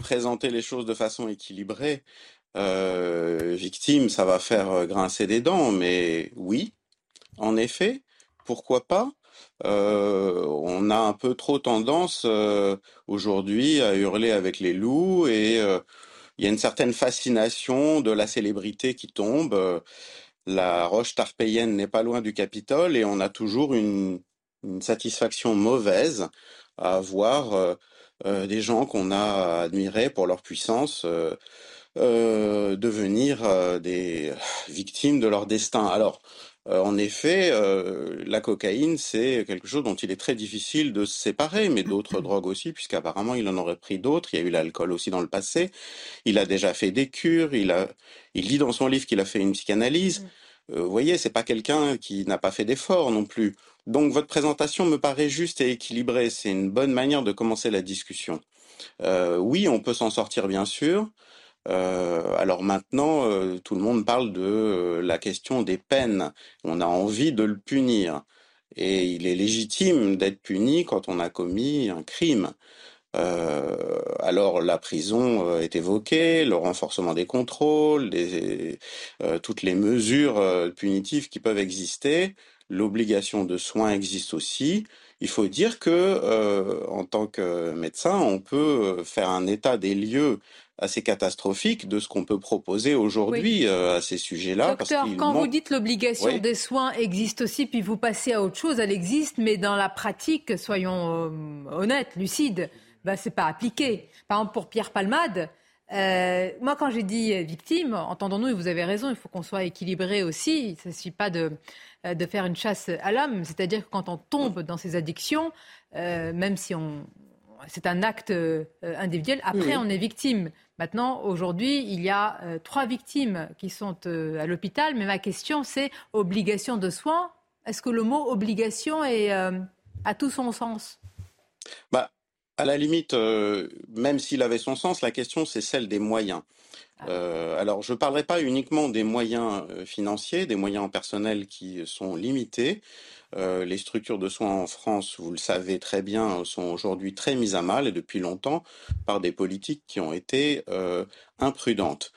présenter les choses de façon équilibrée. Euh, victime, ça va faire euh, grincer des dents, mais oui, en effet, pourquoi pas? Euh, On a un peu trop tendance aujourd'hui à hurler avec les loups et il y a une certaine fascination de la célébrité qui tombe. La roche tarpéienne n'est pas loin du Capitole et on a toujours une, satisfaction mauvaise à voir euh, des gens qu'on a admirés pour leur puissance euh, euh, devenir des victimes de leur destin. Alors, en effet, la cocaïne, c'est quelque chose dont il est très difficile de se séparer, mais d'autres drogues aussi, puisqu'apparemment il en aurait pris d'autres. Il y a eu l'alcool aussi dans le passé. Il a déjà fait des cures. Il a, il dit dans son livre qu'il a fait une psychanalyse. Mmh. vous voyez, c'est pas quelqu'un qui n'a pas fait d'efforts non plus. Donc votre présentation me paraît juste et équilibrée. C'est une bonne manière de commencer la discussion. Euh, oui, on peut s'en sortir bien sûr. Euh, alors maintenant, euh, tout le monde parle de la question des peines. On a envie de le punir. Et il est légitime d'être puni quand on a commis un crime. alors la prison est évoquée, le renforcement des contrôles, toutes les mesures punitives qui peuvent exister l'obligation de soins existe aussi. Il faut dire que, euh, en tant que médecin, on peut faire un état des lieux assez catastrophique de ce qu'on peut proposer aujourd'hui euh, à ces sujets-là. Docteur, quand vous dites l'obligation des soins existe aussi, puis vous passez à autre chose, elle existe, mais dans la pratique, soyons euh, honnêtes, lucides, ben, c'est pas appliqué. Par exemple, pour Pierre Palmade, moi, quand j'ai dit victime, entendons-nous, et vous avez raison, il faut qu'on soit équilibré aussi. Il ne s'agit pas de, euh, de faire une chasse à l'homme. C'est-à-dire que quand on tombe dans ces addictions, euh, même si on, c'est un acte euh, individuel, après on est victime. Maintenant, aujourd'hui, il y a trois victimes qui sont à l'hôpital, mais ma question c'est obligation de soins. Est-ce que le mot obligation est, a tout son sens? Bah, À la limite, même s'il avait son sens, la question c'est celle des moyens. Euh, alors, je ne parlerai pas uniquement des moyens euh, financiers, des moyens personnels qui sont limités. Euh, les structures de soins en France, vous le savez très bien, sont aujourd'hui très mises à mal et depuis longtemps par des politiques qui ont été imprudentes.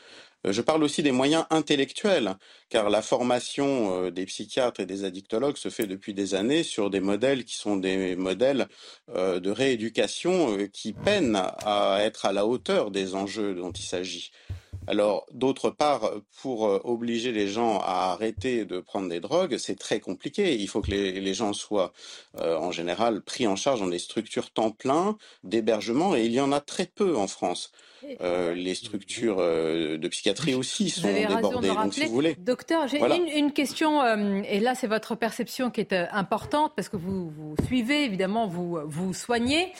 Euh, Je parle aussi des moyens intellectuels, car la formation euh, des psychiatres et des addictologues se fait depuis des années sur des modèles qui sont des modèles euh, de rééducation euh, qui peinent à être à la hauteur des enjeux dont il s'agit. Alors, d'autre part, pour euh, obliger les gens à arrêter de prendre des drogues, c'est très compliqué. Il faut que les, les gens soient, euh, en général, pris en charge dans des structures temps plein d'hébergement, et il y en a très peu en France. Euh, les structures euh, de psychiatrie aussi Vous sont avez raison de débordées, donc rappeler. si vous voulez. Docteur, j'ai Voilà. une, une question, euh, et là c'est votre perception qui est importante, parce que vous, vous suivez, évidemment, vous, vous soignez.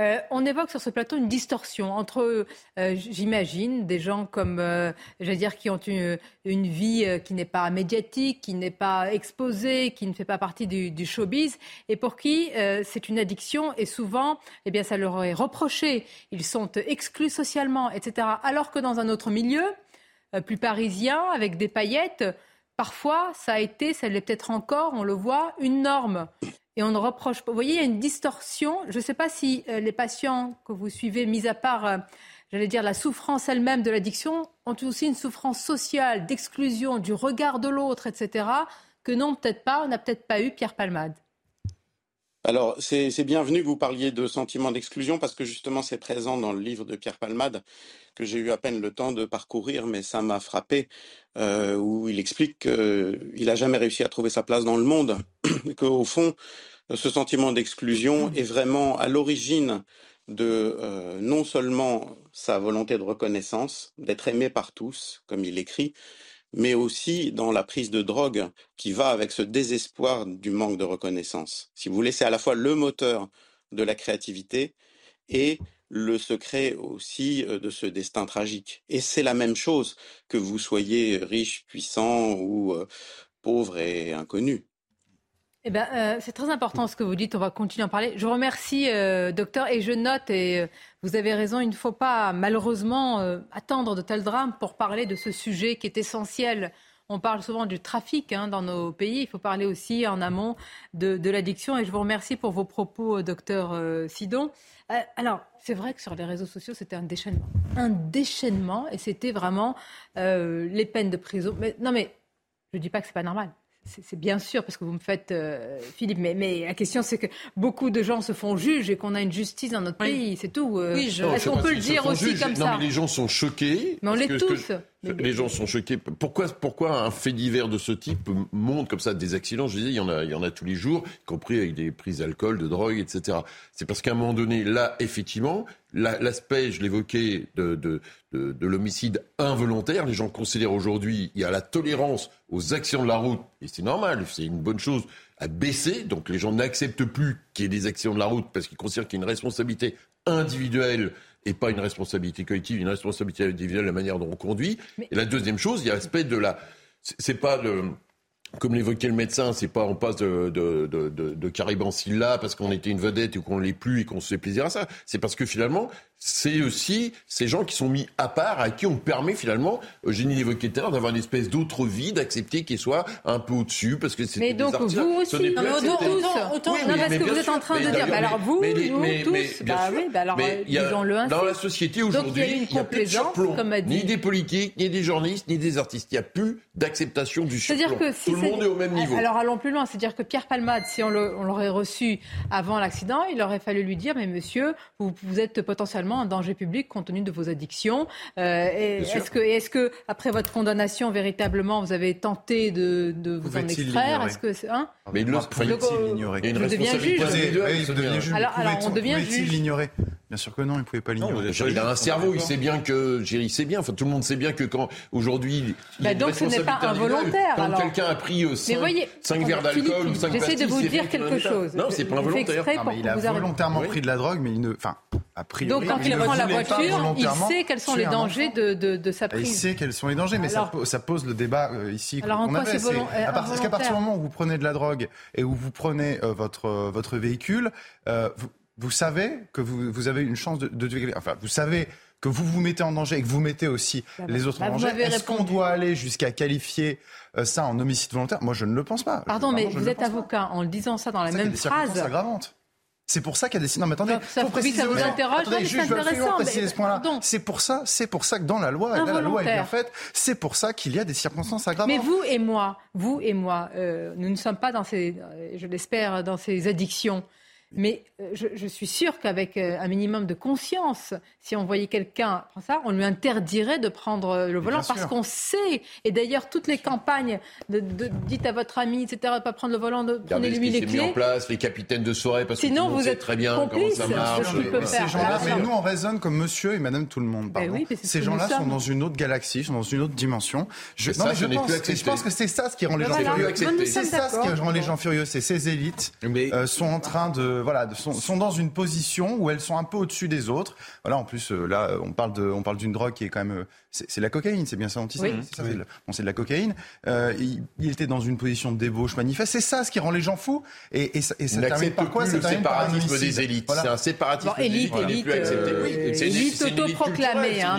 Euh, on évoque sur ce plateau une distorsion entre, euh, j'imagine, des gens comme, euh, dire, qui ont une, une vie euh, qui n'est pas médiatique, qui n'est pas exposée, qui ne fait pas partie du, du showbiz, et pour qui c'est une addiction, et souvent, eh bien, ça leur est reproché. Ils sont exclus socialement, etc. Alors que dans un autre milieu, plus parisien, avec des paillettes, parfois ça a été, ça l'est peut-être encore, on le voit, une norme. Et on ne reproche pas. Vous voyez, il y a une distorsion. Je ne sais pas si euh, les patients que vous suivez, mis à part, euh, j'allais dire, la souffrance elle-même de l'addiction, ont aussi une souffrance sociale, d'exclusion, du regard de l'autre, etc., que non, peut-être pas, on n'a peut-être pas eu Pierre Palmade. Alors, c'est bienvenu que vous parliez de sentiment d'exclusion parce que justement, c'est présent dans le livre de Pierre Palmade que j'ai eu à peine le temps de parcourir, mais ça m'a frappé, euh, où il explique qu'il n'a jamais réussi à trouver sa place dans le monde, qu'au fond, ce sentiment d'exclusion est vraiment à l'origine de euh, non seulement sa volonté de reconnaissance, d'être aimé par tous, comme il écrit, mais aussi dans la prise de drogue qui va avec ce désespoir du manque de reconnaissance. Si vous voulez, c'est à la fois le moteur de la créativité et le secret aussi euh, de ce destin tragique. Et c'est la même chose que vous soyez riche, puissant ou euh, pauvre et inconnu. Eh ben, euh, c'est très important ce que vous dites. On va continuer à en parler. Je vous remercie, docteur, et je note, et vous avez raison, il ne faut pas malheureusement euh, attendre de tels drames pour parler de ce sujet qui est essentiel. On parle souvent du trafic hein, dans nos pays. Il faut parler aussi en amont de, l'addiction. Et je vous remercie pour vos propos, euh, docteur euh, Sidon. Alors, c'est vrai que sur les réseaux sociaux, c'était un déchaînement. Un déchaînement. Et c'était vraiment les peines de prison. Mais, non, mais je ne dis pas que c'est pas normal. C'est bien sûr, parce que vous me faites, euh, Philippe, mais, mais la question c'est que beaucoup de gens se font juges et qu'on a une justice dans notre pays, c'est tout. Euh, Non, je Est-ce qu'on peut le dire aussi comme non, ça mais les gens sont choqués. Mais on que- parce tous. que Les gens sont choqués. Pourquoi, pourquoi un fait divers de ce type monte comme ça des accidents? Je disais, il y en a, il y en a tous les jours, y compris avec des prises d'alcool, de drogue, etc. C'est parce qu'à un moment donné, là, effectivement, la- l'aspect, je l'évoquais, de, de, de, de l'homicide involontaire, les gens considèrent aujourd'hui, il y a la tolérance aux accidents de la route, et c'est normal, c'est une bonne chose, à baisser. Donc les gens n'acceptent plus qu'il y ait des accidents de la route parce qu'ils considèrent qu'il y a une responsabilité individuelle et pas une responsabilité collective, une responsabilité individuelle, la manière dont on conduit. Et la deuxième chose, il y a l'aspect de la... c'est- pas de... Comme l'évoquait le médecin, c'est pas on passe de, de, de, de, parce qu'on était une vedette ou qu'on l'est plus et qu'on se fait plaisir à ça. C'est parce que finalement, c'est aussi ces gens qui sont mis à part, à qui on permet finalement, Eugénie l'évoquait tout à l'heure, d'avoir une espèce d'autre vie, d'accepter qu'ils soient un peu au-dessus parce que c'est Mais des donc artistes. vous aussi, non, mais accepté. tous, autant, Oui, non, parce mais que vous êtes sûr. en train de dire, bah alors mais- vous, mais nous, mais- tous, mais bien bah sûr. oui, bah alors, Mais euh, disons-le ainsi. Dans la société aujourd'hui, il n'y a plus de surplomb, comme a dit- ni des politiques, ni des journalistes, ni des artistes. Il n'y a plus d'acceptation du surplomb. C'est-à-dire que si Tout le monde est au même niveau. Alors allons plus loin, c'est-à-dire que Pierre Palmade, si on l'aurait reçu avant l'accident, il aurait fallu lui dire, mais monsieur, vous êtes potentiellement un danger public compte tenu de vos addictions. Euh, est-ce que, est-ce que après votre condamnation, véritablement, vous avez tenté de, de vous en extraire? Est-ce que hein? Mais il l'ignorer? Il y a une responsabilité. Alors- on devient juge. Bien sûr que non, il ne pouvait pas l'ignorer. il a un cerveau, il sait bien que, il sait bien, enfin tout le monde sait bien que quand aujourd'hui Bah, donc, ce n'est pas involontaire, Quand quelqu'un a pris euh, Mais 5, voyez, verres d'alcool Philippe, ou 5 j'essaie de vous c'est dire quelque chose. Non, c'est pas involontaire. il a volontairement pris de la drogue, mais il ne. Enfin, a priori. Donc quand il prend la voiture, il sait quels sont les dangers de, sa Et Il prise. sait quels sont les dangers, mais ça, pose le débat euh, ici Alors, en quoi c'est C'est- volon- euh, Parce qu'à partir du moment où vous prenez de la drogue et où vous prenez euh, votre, euh, votre véhicule, euh, vous savez que vous, vous avez une chance de, de, Enfin, vous savez que vous vous mettez en danger et que vous mettez aussi ah bah, les autres bah, en danger. Est-ce qu'on doit aller jusqu'à qualifier euh, ça en homicide volontaire? Moi, je ne le pense pas. Pardon, mais vous êtes avocat. Pas. En disant ça dans la même phrase. C'est. C'est pour ça qu'il y a des. Non, mais attendez, ça, faut préciser. Ça vous interroge, juge, je veux préciser ce point-là. C'est pour ça, c'est pour ça que dans la loi, et là, la loi est bien faite. C'est pour ça qu'il y a des circonstances aggravantes. Mais vous et moi, vous et moi, euh, nous ne sommes pas dans ces, euh, je l'espère, dans ces addictions. Mais euh, je, suis sûre qu'avec euh, un minimum de conscience, si on voyait quelqu'un prendre ça, on lui interdirait de prendre euh, le volant parce qu'on sait. Et d'ailleurs, toutes les campagnes de, dites à votre ami, etc., de pas prendre le volant, prenez-lui les clés. Mis en place, les capitaines de soirée, parce Sinon, vous êtes très bien comment ça marche. Ce mais, ces gens-là, ah, mais nous, on raisonne comme monsieur et madame tout le monde. Ben ces gens-là sont dans une autre galaxie, sont dans une autre dimension. Je, pense, que c'est ça ce qui rend les gens furieux. C'est ça ce qui rend les gens furieux. C'est ces élites sont en train de euh, voilà, sont, sont, dans une position où elles sont un peu au-dessus des autres. Voilà, en plus, euh, là, on parle de, on parle d'une drogue qui est quand même, euh, c'est la cocaïne, c'est bien ça, anti oui. c'est oui. bon, de la cocaïne. Euh, il, il, était dans une position de débauche manifeste. C'est ça ce qui rend les gens fous. Et, et, et ça termine par quoi C'est le séparatisme par des élites. Voilà. C'est un séparatisme bon, élite, des élite, voilà. Euh, élite, élite autoproclamée. Hein,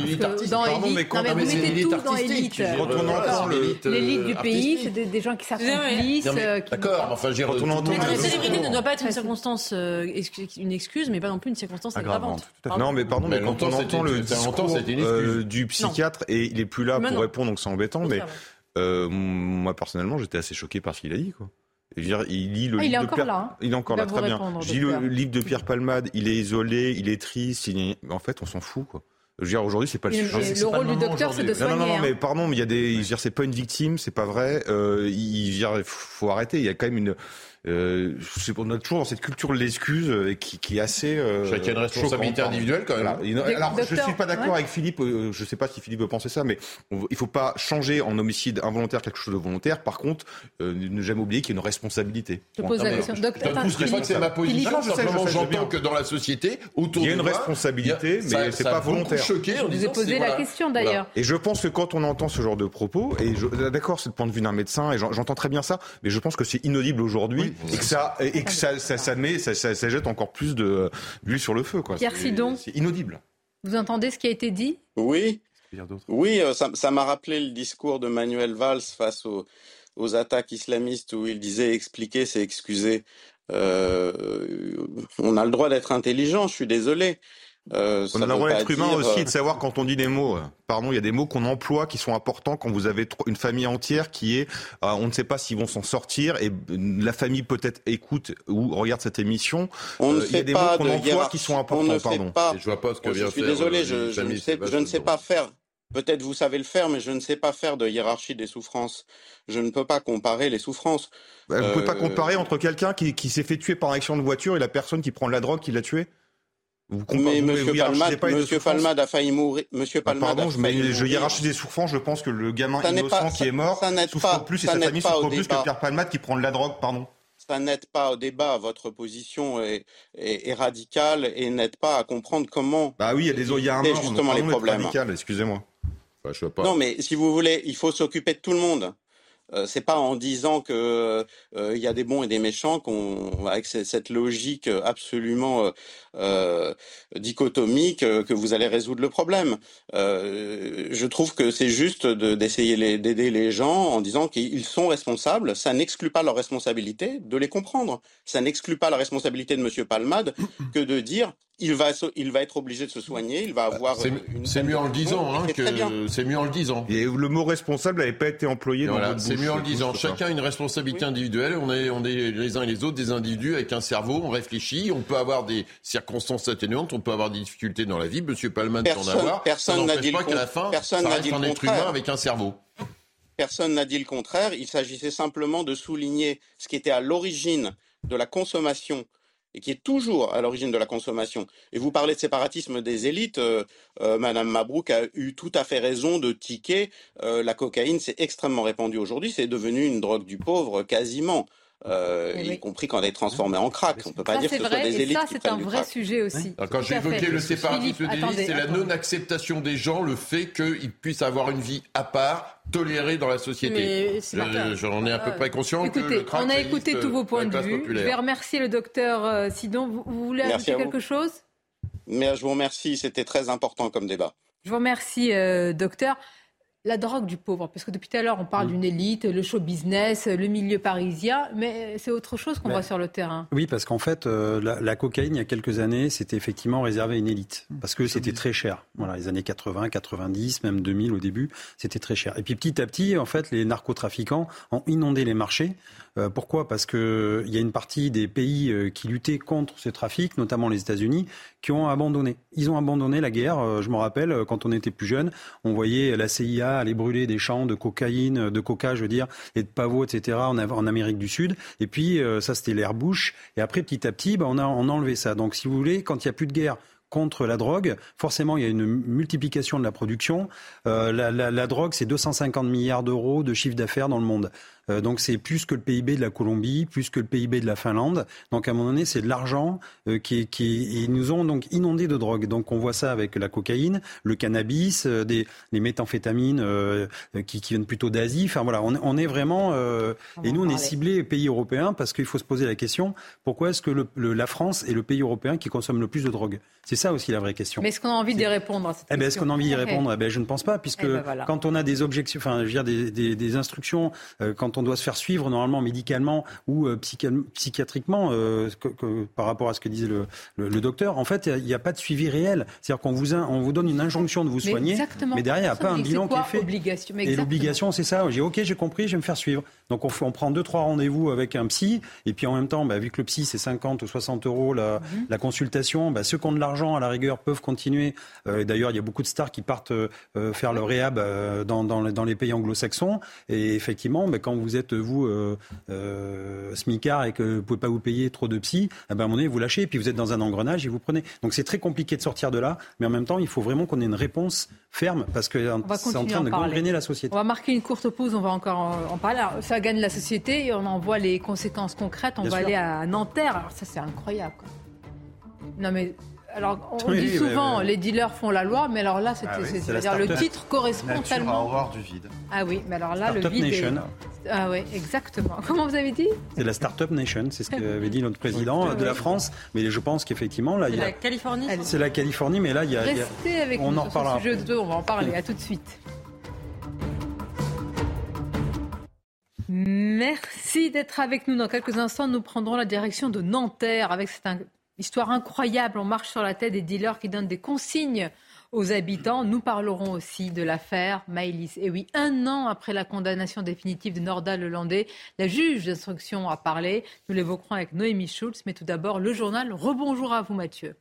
dans élite, non, mais vous mettez tout dans euh, élite. L'élite L'élite du pays, c'est des gens qui s'accomplissent. D'accord, enfin, j'ai retourné en Mais la célébrité ne doit pas être une circonstance euh, une excuse, mais pas non plus une circonstance aggravante. Non, mais pardon, mais, quand on entend le discours euh, du psychiatre et il est plus là pour répondre, donc c'est embêtant. Mais euh, moi personnellement, j'étais assez choqué par ce qu'il a dit, quoi. Il lit le livre il est de Pierre... là. Il est encore là, très bien. Je le livre de Pierre Palmade. Il est isolé, il est triste. En fait, on s'en fout, quoi. Je veux dire, aujourd'hui, c'est pas le sujet. Le, rôle du docteur, c'est de soigner. Non, non, non, mais hein. pardon, mais il y a des. Je veux dire, c'est pas une victime, c'est pas vrai. Euh, il, il faut arrêter. Il y a quand même une euh, on a toujours dans cette culture de l'excuse euh, qui, est assez. Euh, Chacun une responsabilité hein. individuelle quand même. Hein. Alors, je ne suis pas d'accord avec Philippe. Euh, je ne sais pas si Philippe peut penser ça, mais il ne faut pas changer en homicide involontaire quelque chose de volontaire. Par contre, euh, ne jamais oublier qu'il y a une responsabilité. Je pose la question, docteur. Enfin, je pas que c'est ma position. Simplement, j'entends que dans la société, autour de il y a une responsabilité, a, mais c'est pas volontaire. Choqué je vous ai posé la question d'ailleurs. Et je pense que quand on entend ce genre de propos, et d'accord, c'est le point de vue d'un médecin, et j'entends très bien ça, mais je pense que c'est inaudible aujourd'hui et que ça, et que ça, ça, met, ça, jette encore plus de euh, l'huile sur le feu. Quoi. Pierre Sidon. C'est inaudible. Vous entendez ce qui a été dit? Oui. Oui, euh, ça m'a rappelé le discours de Manuel Valls face aux, attaques islamistes où il disait expliquer, c'est excuser. Euh, on a le droit d'être intelligent, je suis désolé. Euh, on a le droit d'être humain aussi euh, de savoir quand on dit des mots. Pardon, il y a des mots qu'on emploie qui sont importants quand vous avez une famille entière qui est, euh, on ne sait pas s'ils vont s'en sortir et la famille peut-être écoute ou regarde cette émission. On ne il y a des mots qu'on de emploie qui sont importants. Pardon. Pas... Je vois pas ce que vient Je suis faire, je, ne sais, je ne sais pas faire. Peut-être vous savez le faire, mais je ne sais pas faire de hiérarchie des souffrances. Je ne peux pas comparer les souffrances. Bah, vous ne pouvez pas comparer entre quelqu'un qui, s'est fait tuer par un accident de voiture et la personne qui prend la drogue qui l'a tué? Vous comprenez, mais Monsieur Palmade, Monsieur Palmade a failli mourir. Monsieur ah, Palmade pardon, mais je hiérarchise des souffrances. Je pense que le gamin ça innocent pas, qui est mort souffre pas, plus et sa famille souffre plus que Pierre Palmade qui prend de la drogue, pardon. Ça n'aide pas au débat. Votre position est, radicale et n'aide pas à comprendre comment. Bah oui, il y a des il y a un mort, justement les problèmes. Excusez-moi. Je pas. Non, mais si vous voulez, il faut s'occuper de tout le monde. Euh, c'est pas en disant que euh, il y a des bons et des méchants qu'on, avec cette logique absolument euh, euh dichotomique, euh, que vous allez résoudre le problème. je trouve que c'est juste d'essayer d'aider les gens en disant qu'ils sont responsables. Ça n'exclut pas leur responsabilité de les comprendre. Ça n'exclut pas la responsabilité de Monsieur Palmade que de dire il va, être obligé de se soigner, il va bah, avoir. Euh, c'est, mieux en le disant, hein, que c'est mieux en le disant. Et le mot responsable n'avait pas été employé dans voilà, votre C'est mieux en le disant. Chacun a une responsabilité individuelle. On est, les uns et les autres des individus avec un cerveau. On réfléchit. On peut avoir des circonstances atténuantes. On peut avoir des difficultés dans la vie. Monsieur Palman personne, en n'a dit qu'à la fin, personne n'a dit un être contraire. Personne n'a dit le contraire. Il s'agissait simplement de souligner ce qui était à l'origine de la consommation et qui est toujours à l'origine de la consommation. Et vous parlez de séparatisme des élites, euh, euh Madame Mabrouk a eu tout à fait raison de tiquer. Euh, la cocaïne, c'est extrêmement répandu aujourd'hui, c'est devenu une drogue du pauvre quasiment. Euh, eh y compris quand elle est transformée en crack. Ah, on ne peut pas dire que ce vrai. des élites. Ça, c'est un vrai sujet aussi. Alors, quand j'ai évoqué le séparatisme délit, c'est la non-acceptation des gens, le fait qu'ils puissent avoir une vie à part, tolérée dans la société. J'en ai à peu près conscient. On a écouté tous vos euh, points de vue. Je vais remercier le docteur euh, Sidon. Vous, voulez ajouter quelque chose? Mais je vous remercie. C'était très important comme débat. Je vous remercie, docteur la drogue du pauvre Parce que depuis tout à l'heure, on parle d'une élite, le show business, le milieu parisien, mais c'est autre chose qu'on voit sur le terrain. Oui, parce qu'en fait, euh, la, cocaïne, il y a quelques années, c'était effectivement réservé à une élite, parce que c'était très cher. Voilà, les années 80, 90, même 2000 au début, c'était très cher. Et puis petit à petit, en fait, les narcotrafiquants ont inondé les marchés. Euh, pourquoi? Parce qu'il y a une partie des pays euh, qui luttaient contre ce trafic, notamment les États-Unis, qui ont abandonné. Ils ont abandonné la guerre. je me rappelle, quand on était plus jeune, on voyait la CIA aller brûler des champs de cocaïne, de coca, je veux dire, et de pavot, etc. en, Amérique du Sud. Et puis euh, ça, c'était l'air bouche. Et après, petit à petit, bah, on, a, enlevé ça. Donc, si vous voulez, quand il n'y a plus de guerre contre la drogue, forcément, il y a une multiplication de la production. Euh, la, la, la, drogue, c'est 250 milliards d'euros de chiffre d'affaires dans le monde. Euh, donc c'est plus que le PIB de la Colombie, plus que le PIB de la Finlande. Donc à un moment donné, c'est de l'argent euh, qui, qui ils nous ont donc inondés de drogue. Donc on voit ça avec la cocaïne, le cannabis, euh, des, les méthamphétamines qui, qui, viennent plutôt d'Asie. Enfin voilà, on, on est vraiment et nous on est ciblé pays européens parce qu'il faut se poser la question pourquoi est-ce que le, la France est le pays européen qui consomme le plus de drogue? C'est ça aussi la vraie question. Mais est-ce qu'on a envie d'y répondre à cette eh ben, Est-ce qu'on a envie d'y répondre? Eh ben, Je ne pense pas, puisque eh ben, quand on a des objections, enfin, je veux dire, des, des, des instructions, quand on doit se faire suivre normalement médicalement ou euh, psychiatriquement euh, par rapport à ce que disait le, docteur. En fait, il n'y a, pas de suivi réel. C'est-à-dire qu'on vous, on vous donne une injonction de vous soigner, mais, derrière, il n'y a pas un bilan qui est fait. Obligation, et l'obligation, c'est ça. J'ai OK, j'ai compris, je vais me faire suivre. Donc on, on prend deux, trois rendez-vous avec un psy, et puis en même temps, bah, vu que le psy, c'est 50 ou 60 euros la, mhm. la consultation, bah, ceux qui ont de l'argent, à la rigueur, peuvent continuer. Euh, d'ailleurs, il y a beaucoup de stars qui partent faire le réhab dans, dans, les pays anglo-saxons. Et effectivement, bah, quand vous êtes, vous, euh, euh, smicard et que vous ne pouvez pas vous payer trop de psy, eh ben, à un moment donné, vous lâchez et puis vous êtes dans un engrenage et vous prenez. Donc c'est très compliqué de sortir de là, mais en même temps, il faut vraiment qu'on ait une réponse ferme parce que c'est en train de gangréner la société. On va marquer une courte pause, on va encore en, parler. ça gagne la société et on en voit les conséquences concrètes. On va aller à Nanterre. Alors ça, c'est incroyable. Non mais alors, on dit souvent, les dealers font la loi, mais alors là, c'était, ah c'est, dire le titre correspond tellement. du vide. Ah oui, mais alors là, le vide. Nation. Ah oui, exactement. Comment vous avez dit? C'est la Startup Nation, c'est ce qu'avait dit notre président de la France. Mais je pense qu'effectivement, là, il y a. la Californie. C'est la Californie, mais là, il y a. Restez avec on nous en reparlera. Ce sujet on va en parler. À tout de suite. Merci d'être avec nous. Dans quelques instants, nous prendrons la direction de Nanterre avec cette Histoire incroyable, on marche sur la tête des dealers qui donnent des consignes aux habitants. Nous parlerons aussi de l'affaire Maëlys. Et oui, un an après la condamnation définitive de Nordal Lelandais, la juge d'instruction a parlé. Nous l'évoquerons avec Noémie Schulz. Mais tout d'abord, le journal. Rebonjour à vous, Mathieu.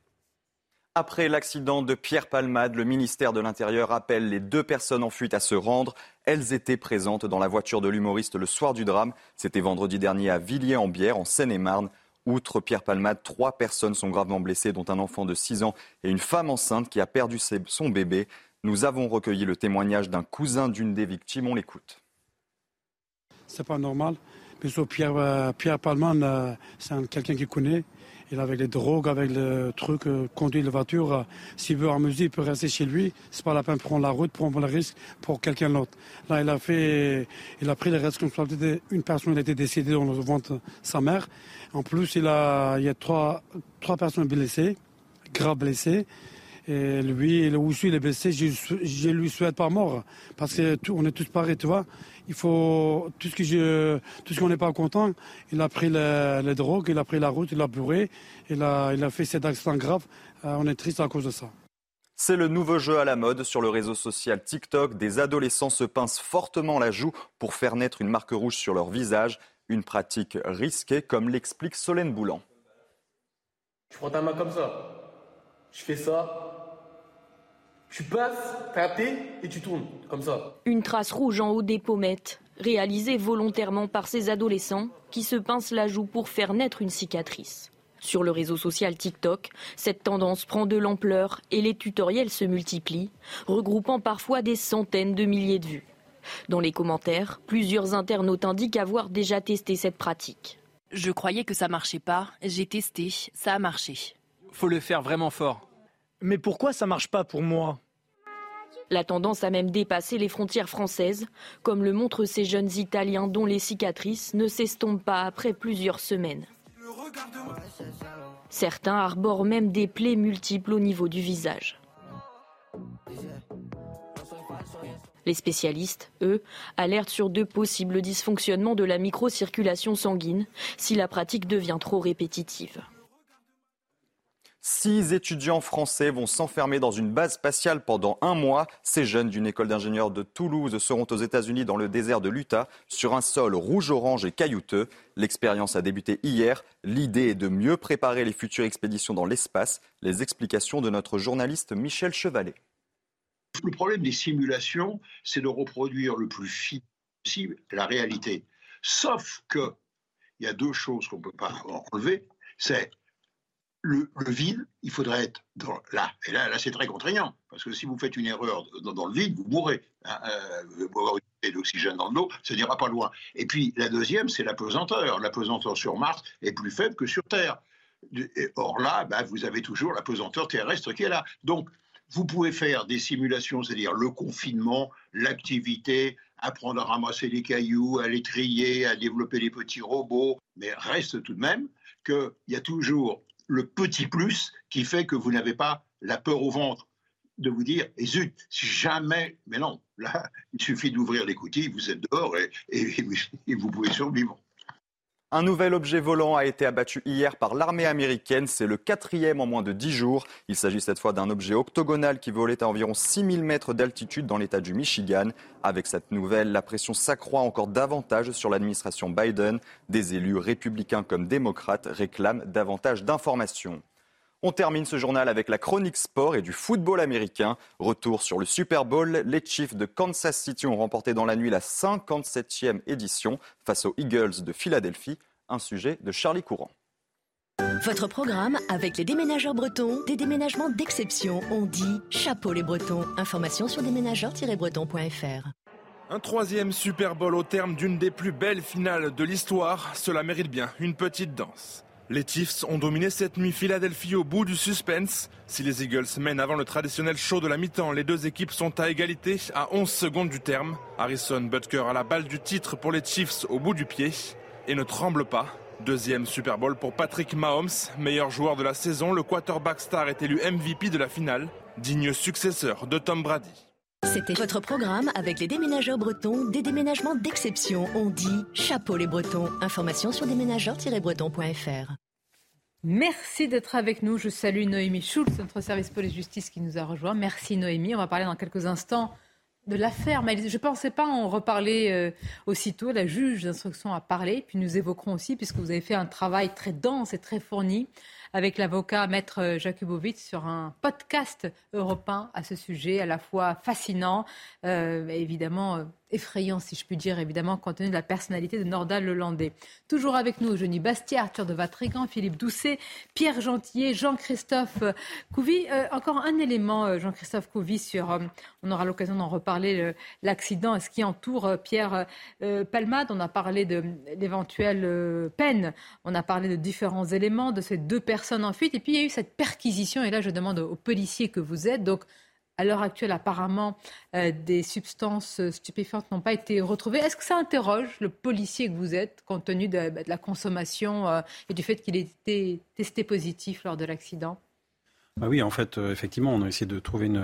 Après l'accident de Pierre Palmade, le ministère de l'Intérieur appelle les deux personnes en fuite à se rendre. Elles étaient présentes dans la voiture de l'humoriste le soir du drame. C'était vendredi dernier à Villiers-en-Bière, en Seine-et-Marne. Outre Pierre Palmade, trois personnes sont gravement blessées, dont un enfant de 6 ans et une femme enceinte qui a perdu son bébé. Nous avons recueilli le témoignage d'un cousin d'une des victimes. On l'écoute. C'est pas normal. Pierre, euh, Pierre Palmade, euh, c'est quelqu'un qui connaît. Il avec les drogues, avec le truc, euh, conduit la voiture. Euh, s'il veut amuser, il peut rester chez lui. C'est pas la peine de prendre la route, prendre le risque pour quelqu'un d'autre. Là, il a fait, il a pris les responsabilités. Une personne a été décédée dans le ventre de sa mère. En plus, il y a trois, trois personnes blessées, grave blessées. Et lui, il, aussi, il est blessé. Je, je lui souhaite pas mort. Parce que on est tous pareils, tu vois il faut tout ce que je, tout ce qu'on n'est pas content. Il a pris les, drogues, il a pris la route, il a bourré, il a, il a fait cet accident grave. Euh, on est triste à cause de ça. C'est le nouveau jeu à la mode sur le réseau social TikTok. Des adolescents se pincent fortement la joue pour faire naître une marque rouge sur leur visage. Une pratique risquée, comme l'explique Solène Boulan. Tu prends ta main comme ça. Je fais ça. Tu passes, tapé et tu tournes, comme ça. Une trace rouge en haut des pommettes, réalisée volontairement par ces adolescents qui se pincent la joue pour faire naître une cicatrice. Sur le réseau social TikTok, cette tendance prend de l'ampleur et les tutoriels se multiplient, regroupant parfois des centaines de milliers de vues. Dans les commentaires, plusieurs internautes indiquent avoir déjà testé cette pratique. Je croyais que ça marchait pas, j'ai testé, ça a marché. Faut le faire vraiment fort. Mais pourquoi ça marche pas pour moi? La tendance a même dépassé les frontières françaises, comme le montrent ces jeunes Italiens dont les cicatrices ne s'estompent pas après plusieurs semaines. Certains arborent même des plaies multiples au niveau du visage. Les spécialistes, eux, alertent sur de possibles dysfonctionnements de la microcirculation sanguine si la pratique devient trop répétitive. Six étudiants français vont s'enfermer dans une base spatiale pendant un mois. Ces jeunes d'une école d'ingénieurs de Toulouse seront aux États-Unis dans le désert de l'Utah sur un sol rouge-orange et caillouteux. L'expérience a débuté hier. L'idée est de mieux préparer les futures expéditions dans l'espace. Les explications de notre journaliste Michel Chevalet. Le problème des simulations, c'est de reproduire le plus fidèle possible la réalité. Sauf que il y a deux choses qu'on ne peut pas enlever. C'est le, vide, il faudrait être là. Et là, là c'est très contraignant, parce que si vous faites une erreur dans, le vide, vous mourrez. Hein, euh, vous avoir une d'oxygène dans le dos, ça n'ira pas loin. Et puis la deuxième, c'est la pesanteur. La pesanteur sur Mars est plus faible que sur Terre. or là, bah, vous avez toujours la pesanteur terrestre qui est là. Donc, vous pouvez faire des simulations, c'est-à-dire le confinement, l'activité, apprendre à ramasser les cailloux, à les trier, à développer des petits robots, mais reste tout de même qu'il y a toujours le petit plus qui fait que vous n'avez pas la peur au ventre de vous dire, et zut, jamais, mais non, là, il suffit d'ouvrir les vous êtes dehors et vous pouvez survivre. Un nouvel objet volant a été abattu hier par l'armée américaine. C'est le quatrième en moins de dix jours. Il s'agit cette fois d'un objet octogonal qui volait à environ 6000 mètres d'altitude dans l'état du Michigan. Avec cette nouvelle, la pression s'accroît encore davantage sur l'administration Biden. Des élus républicains comme démocrates réclament davantage d'informations. On termine ce journal avec la chronique sport et du football américain. Retour sur le Super Bowl. Les Chiefs de Kansas City ont remporté dans la nuit la 57e édition face aux Eagles de Philadelphie. Un sujet de Charlie Courant. Votre programme avec les déménageurs bretons, des déménagements d'exception. On dit chapeau les bretons. Information sur déménageurs-bretons.fr. Un troisième Super Bowl au terme d'une des plus belles finales de l'histoire. Cela mérite bien une petite danse. Les Chiefs ont dominé cette nuit Philadelphie au bout du suspense. Si les Eagles mènent avant le traditionnel show de la mi-temps, les deux équipes sont à égalité à 11 secondes du terme. Harrison Butker a la balle du titre pour les Chiefs au bout du pied et ne tremble pas. Deuxième Super Bowl pour Patrick Mahomes, meilleur joueur de la saison. Le quarterback star est élu MVP de la finale, digne successeur de Tom Brady. C'était votre programme avec les déménageurs bretons, des déménagements d'exception. On dit chapeau les bretons. Information sur déménageurs-bretons.fr. Merci d'être avec nous. Je salue Noémie Schulz, notre service police-justice qui nous a rejoint. Merci Noémie. On va parler dans quelques instants de l'affaire. Mais je ne pensais pas en reparler euh, aussitôt. La juge d'instruction a parlé. Puis nous évoquerons aussi, puisque vous avez fait un travail très dense et très fourni avec l'avocat Maître Jakubowicz sur un podcast européen à ce sujet, à la fois fascinant, euh, évidemment euh, effrayant, si je puis dire, évidemment, compte tenu de la personnalité de Nordal Lelandais. Toujours avec nous, Eugénie Bastiat, Arthur de Vatrigan, Philippe Doucet, Pierre Gentillet, Jean-Christophe Couvi. Euh, encore un élément, Jean-Christophe Couvi, sur, on aura l'occasion d'en reparler, l'accident ce qui entoure Pierre Palmade. On a parlé de l'éventuelle peine, on a parlé de différents éléments, de ces deux personnes en fuite. Et puis il y a eu cette perquisition. Et là, je demande aux policiers que vous êtes. Donc, à l'heure actuelle, apparemment, euh, des substances stupéfiantes n'ont pas été retrouvées. Est-ce que ça interroge le policier que vous êtes, compte tenu de, bah, la consommation euh, et du fait qu'il ait été testé positif lors de l'accident? Bah oui, en fait, euh, effectivement, on a essayé de trouver une,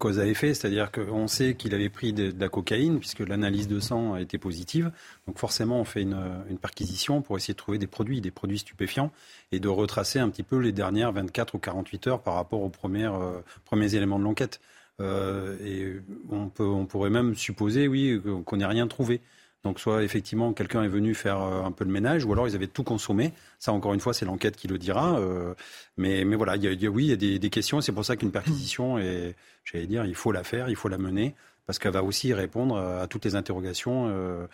cause à effet, c'est-à-dire qu'on sait qu'il avait pris de, la cocaïne, puisque l'analyse de sang a été positive. Donc forcément, on fait une, perquisition pour essayer de trouver des produits, des produits stupéfiants, et de retracer un petit peu les dernières 24 ou 48 heures par rapport aux premières, euh, premiers éléments de l'enquête. Euh, et on, peut, on pourrait même supposer, oui, qu'on n'ait rien trouvé. Donc soit effectivement quelqu'un est venu faire euh, un peu le ménage, ou alors ils avaient tout consommé. Ça encore une fois c'est l'enquête qui le dira. Euh, mais, mais voilà, il y a, oui il y a des, des questions. C'est pour ça qu'une perquisition, et j'allais dire, il faut la faire, il faut la mener, parce qu'elle va aussi répondre à toutes les interrogations euh,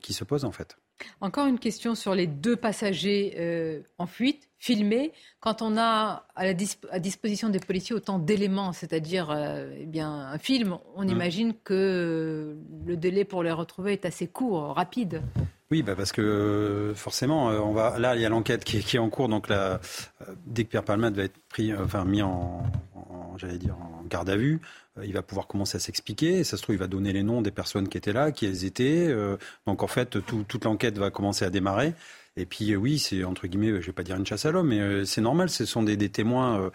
qui se posent en fait. Encore une question sur les deux passagers en fuite filmé quand on a à, la à disposition des policiers autant d'éléments, c'est-à-dire euh, eh bien un film, on mmh. imagine que le délai pour les retrouver est assez court, rapide. Oui, bah parce que euh, forcément, euh, on va là il y a l'enquête qui, qui, est en cours, donc là, dès que Pierre Palmade va être pris, enfin mis en, j'allais dire en garde à vue, il va pouvoir commencer à s'expliquer. Ça se trouve, il va donner les noms des personnes qui étaient là, qui elles étaient. donc en fait, toute l'enquête va commencer à démarrer. Et puis oui, c'est entre guillemets, je vais pas dire une chasse à l'homme, mais c'est normal. Ce sont des, témoins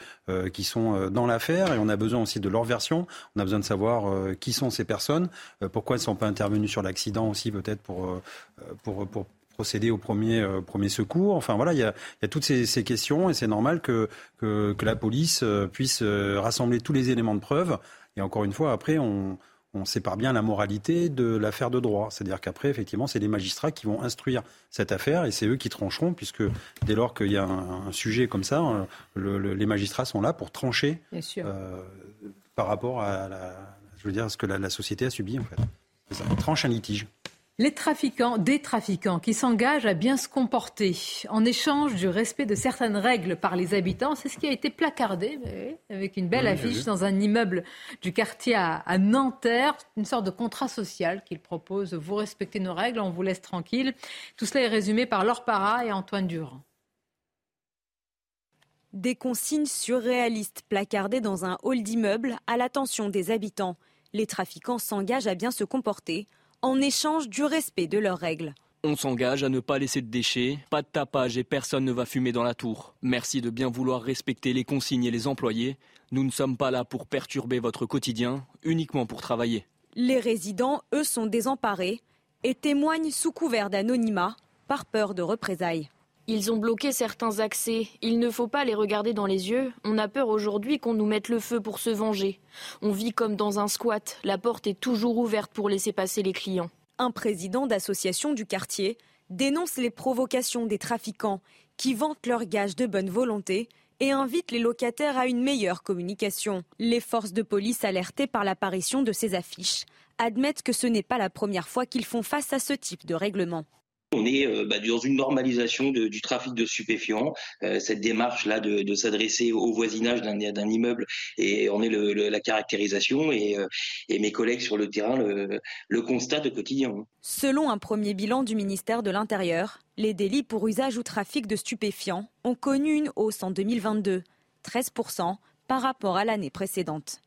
qui sont dans l'affaire et on a besoin aussi de leur version. On a besoin de savoir qui sont ces personnes, pourquoi elles ne sont pas intervenues sur l'accident aussi peut-être pour, pour procéder au premier, euh, premier secours. Enfin voilà, il y a, y a toutes ces, ces, questions et c'est normal que, que, que, la police euh, puisse euh, rassembler tous les éléments de preuve. Et encore une fois, après, on, on sépare bien la moralité de l'affaire de droit. C'est-à-dire qu'après, effectivement, c'est les magistrats qui vont instruire cette affaire et c'est eux qui trancheront, puisque dès lors qu'il y a un, un, sujet comme ça, le, le, les magistrats sont là pour trancher euh, par rapport à, la, je veux dire, ce que la, la société a subi en fait. Ça, tranche un litige. Les trafiquants, des trafiquants qui s'engagent à bien se comporter en échange du respect de certaines règles par les habitants, c'est ce qui a été placardé avec une belle oui, affiche dans un immeuble du quartier à, à Nanterre, une sorte de contrat social qu'ils proposent. Vous respectez nos règles, on vous laisse tranquille. Tout cela est résumé par Laure Parra et Antoine Durand. Des consignes surréalistes placardées dans un hall d'immeuble à l'attention des habitants. Les trafiquants s'engagent à bien se comporter en échange du respect de leurs règles. On s'engage à ne pas laisser de déchets, pas de tapage et personne ne va fumer dans la tour. Merci de bien vouloir respecter les consignes et les employés. Nous ne sommes pas là pour perturber votre quotidien, uniquement pour travailler. Les résidents, eux, sont désemparés et témoignent sous couvert d'anonymat par peur de représailles. Ils ont bloqué certains accès. Il ne faut pas les regarder dans les yeux. On a peur aujourd'hui qu'on nous mette le feu pour se venger. On vit comme dans un squat. La porte est toujours ouverte pour laisser passer les clients. Un président d'association du quartier dénonce les provocations des trafiquants qui vantent leurs gages de bonne volonté et invite les locataires à une meilleure communication. Les forces de police alertées par l'apparition de ces affiches admettent que ce n'est pas la première fois qu'ils font face à ce type de règlement. On est euh, bah, dans une normalisation du trafic de stupéfiants. Euh, cette démarche-là de, de s'adresser au voisinage d'un immeuble et on est la caractérisation et, euh, et, mes collègues sur le terrain le, constatent quotidien. Selon un premier bilan du ministère de l'Intérieur, les délits pour usage ou trafic de stupéfiants ont connu une hausse en 2022, 13% par rapport à l'année précédente.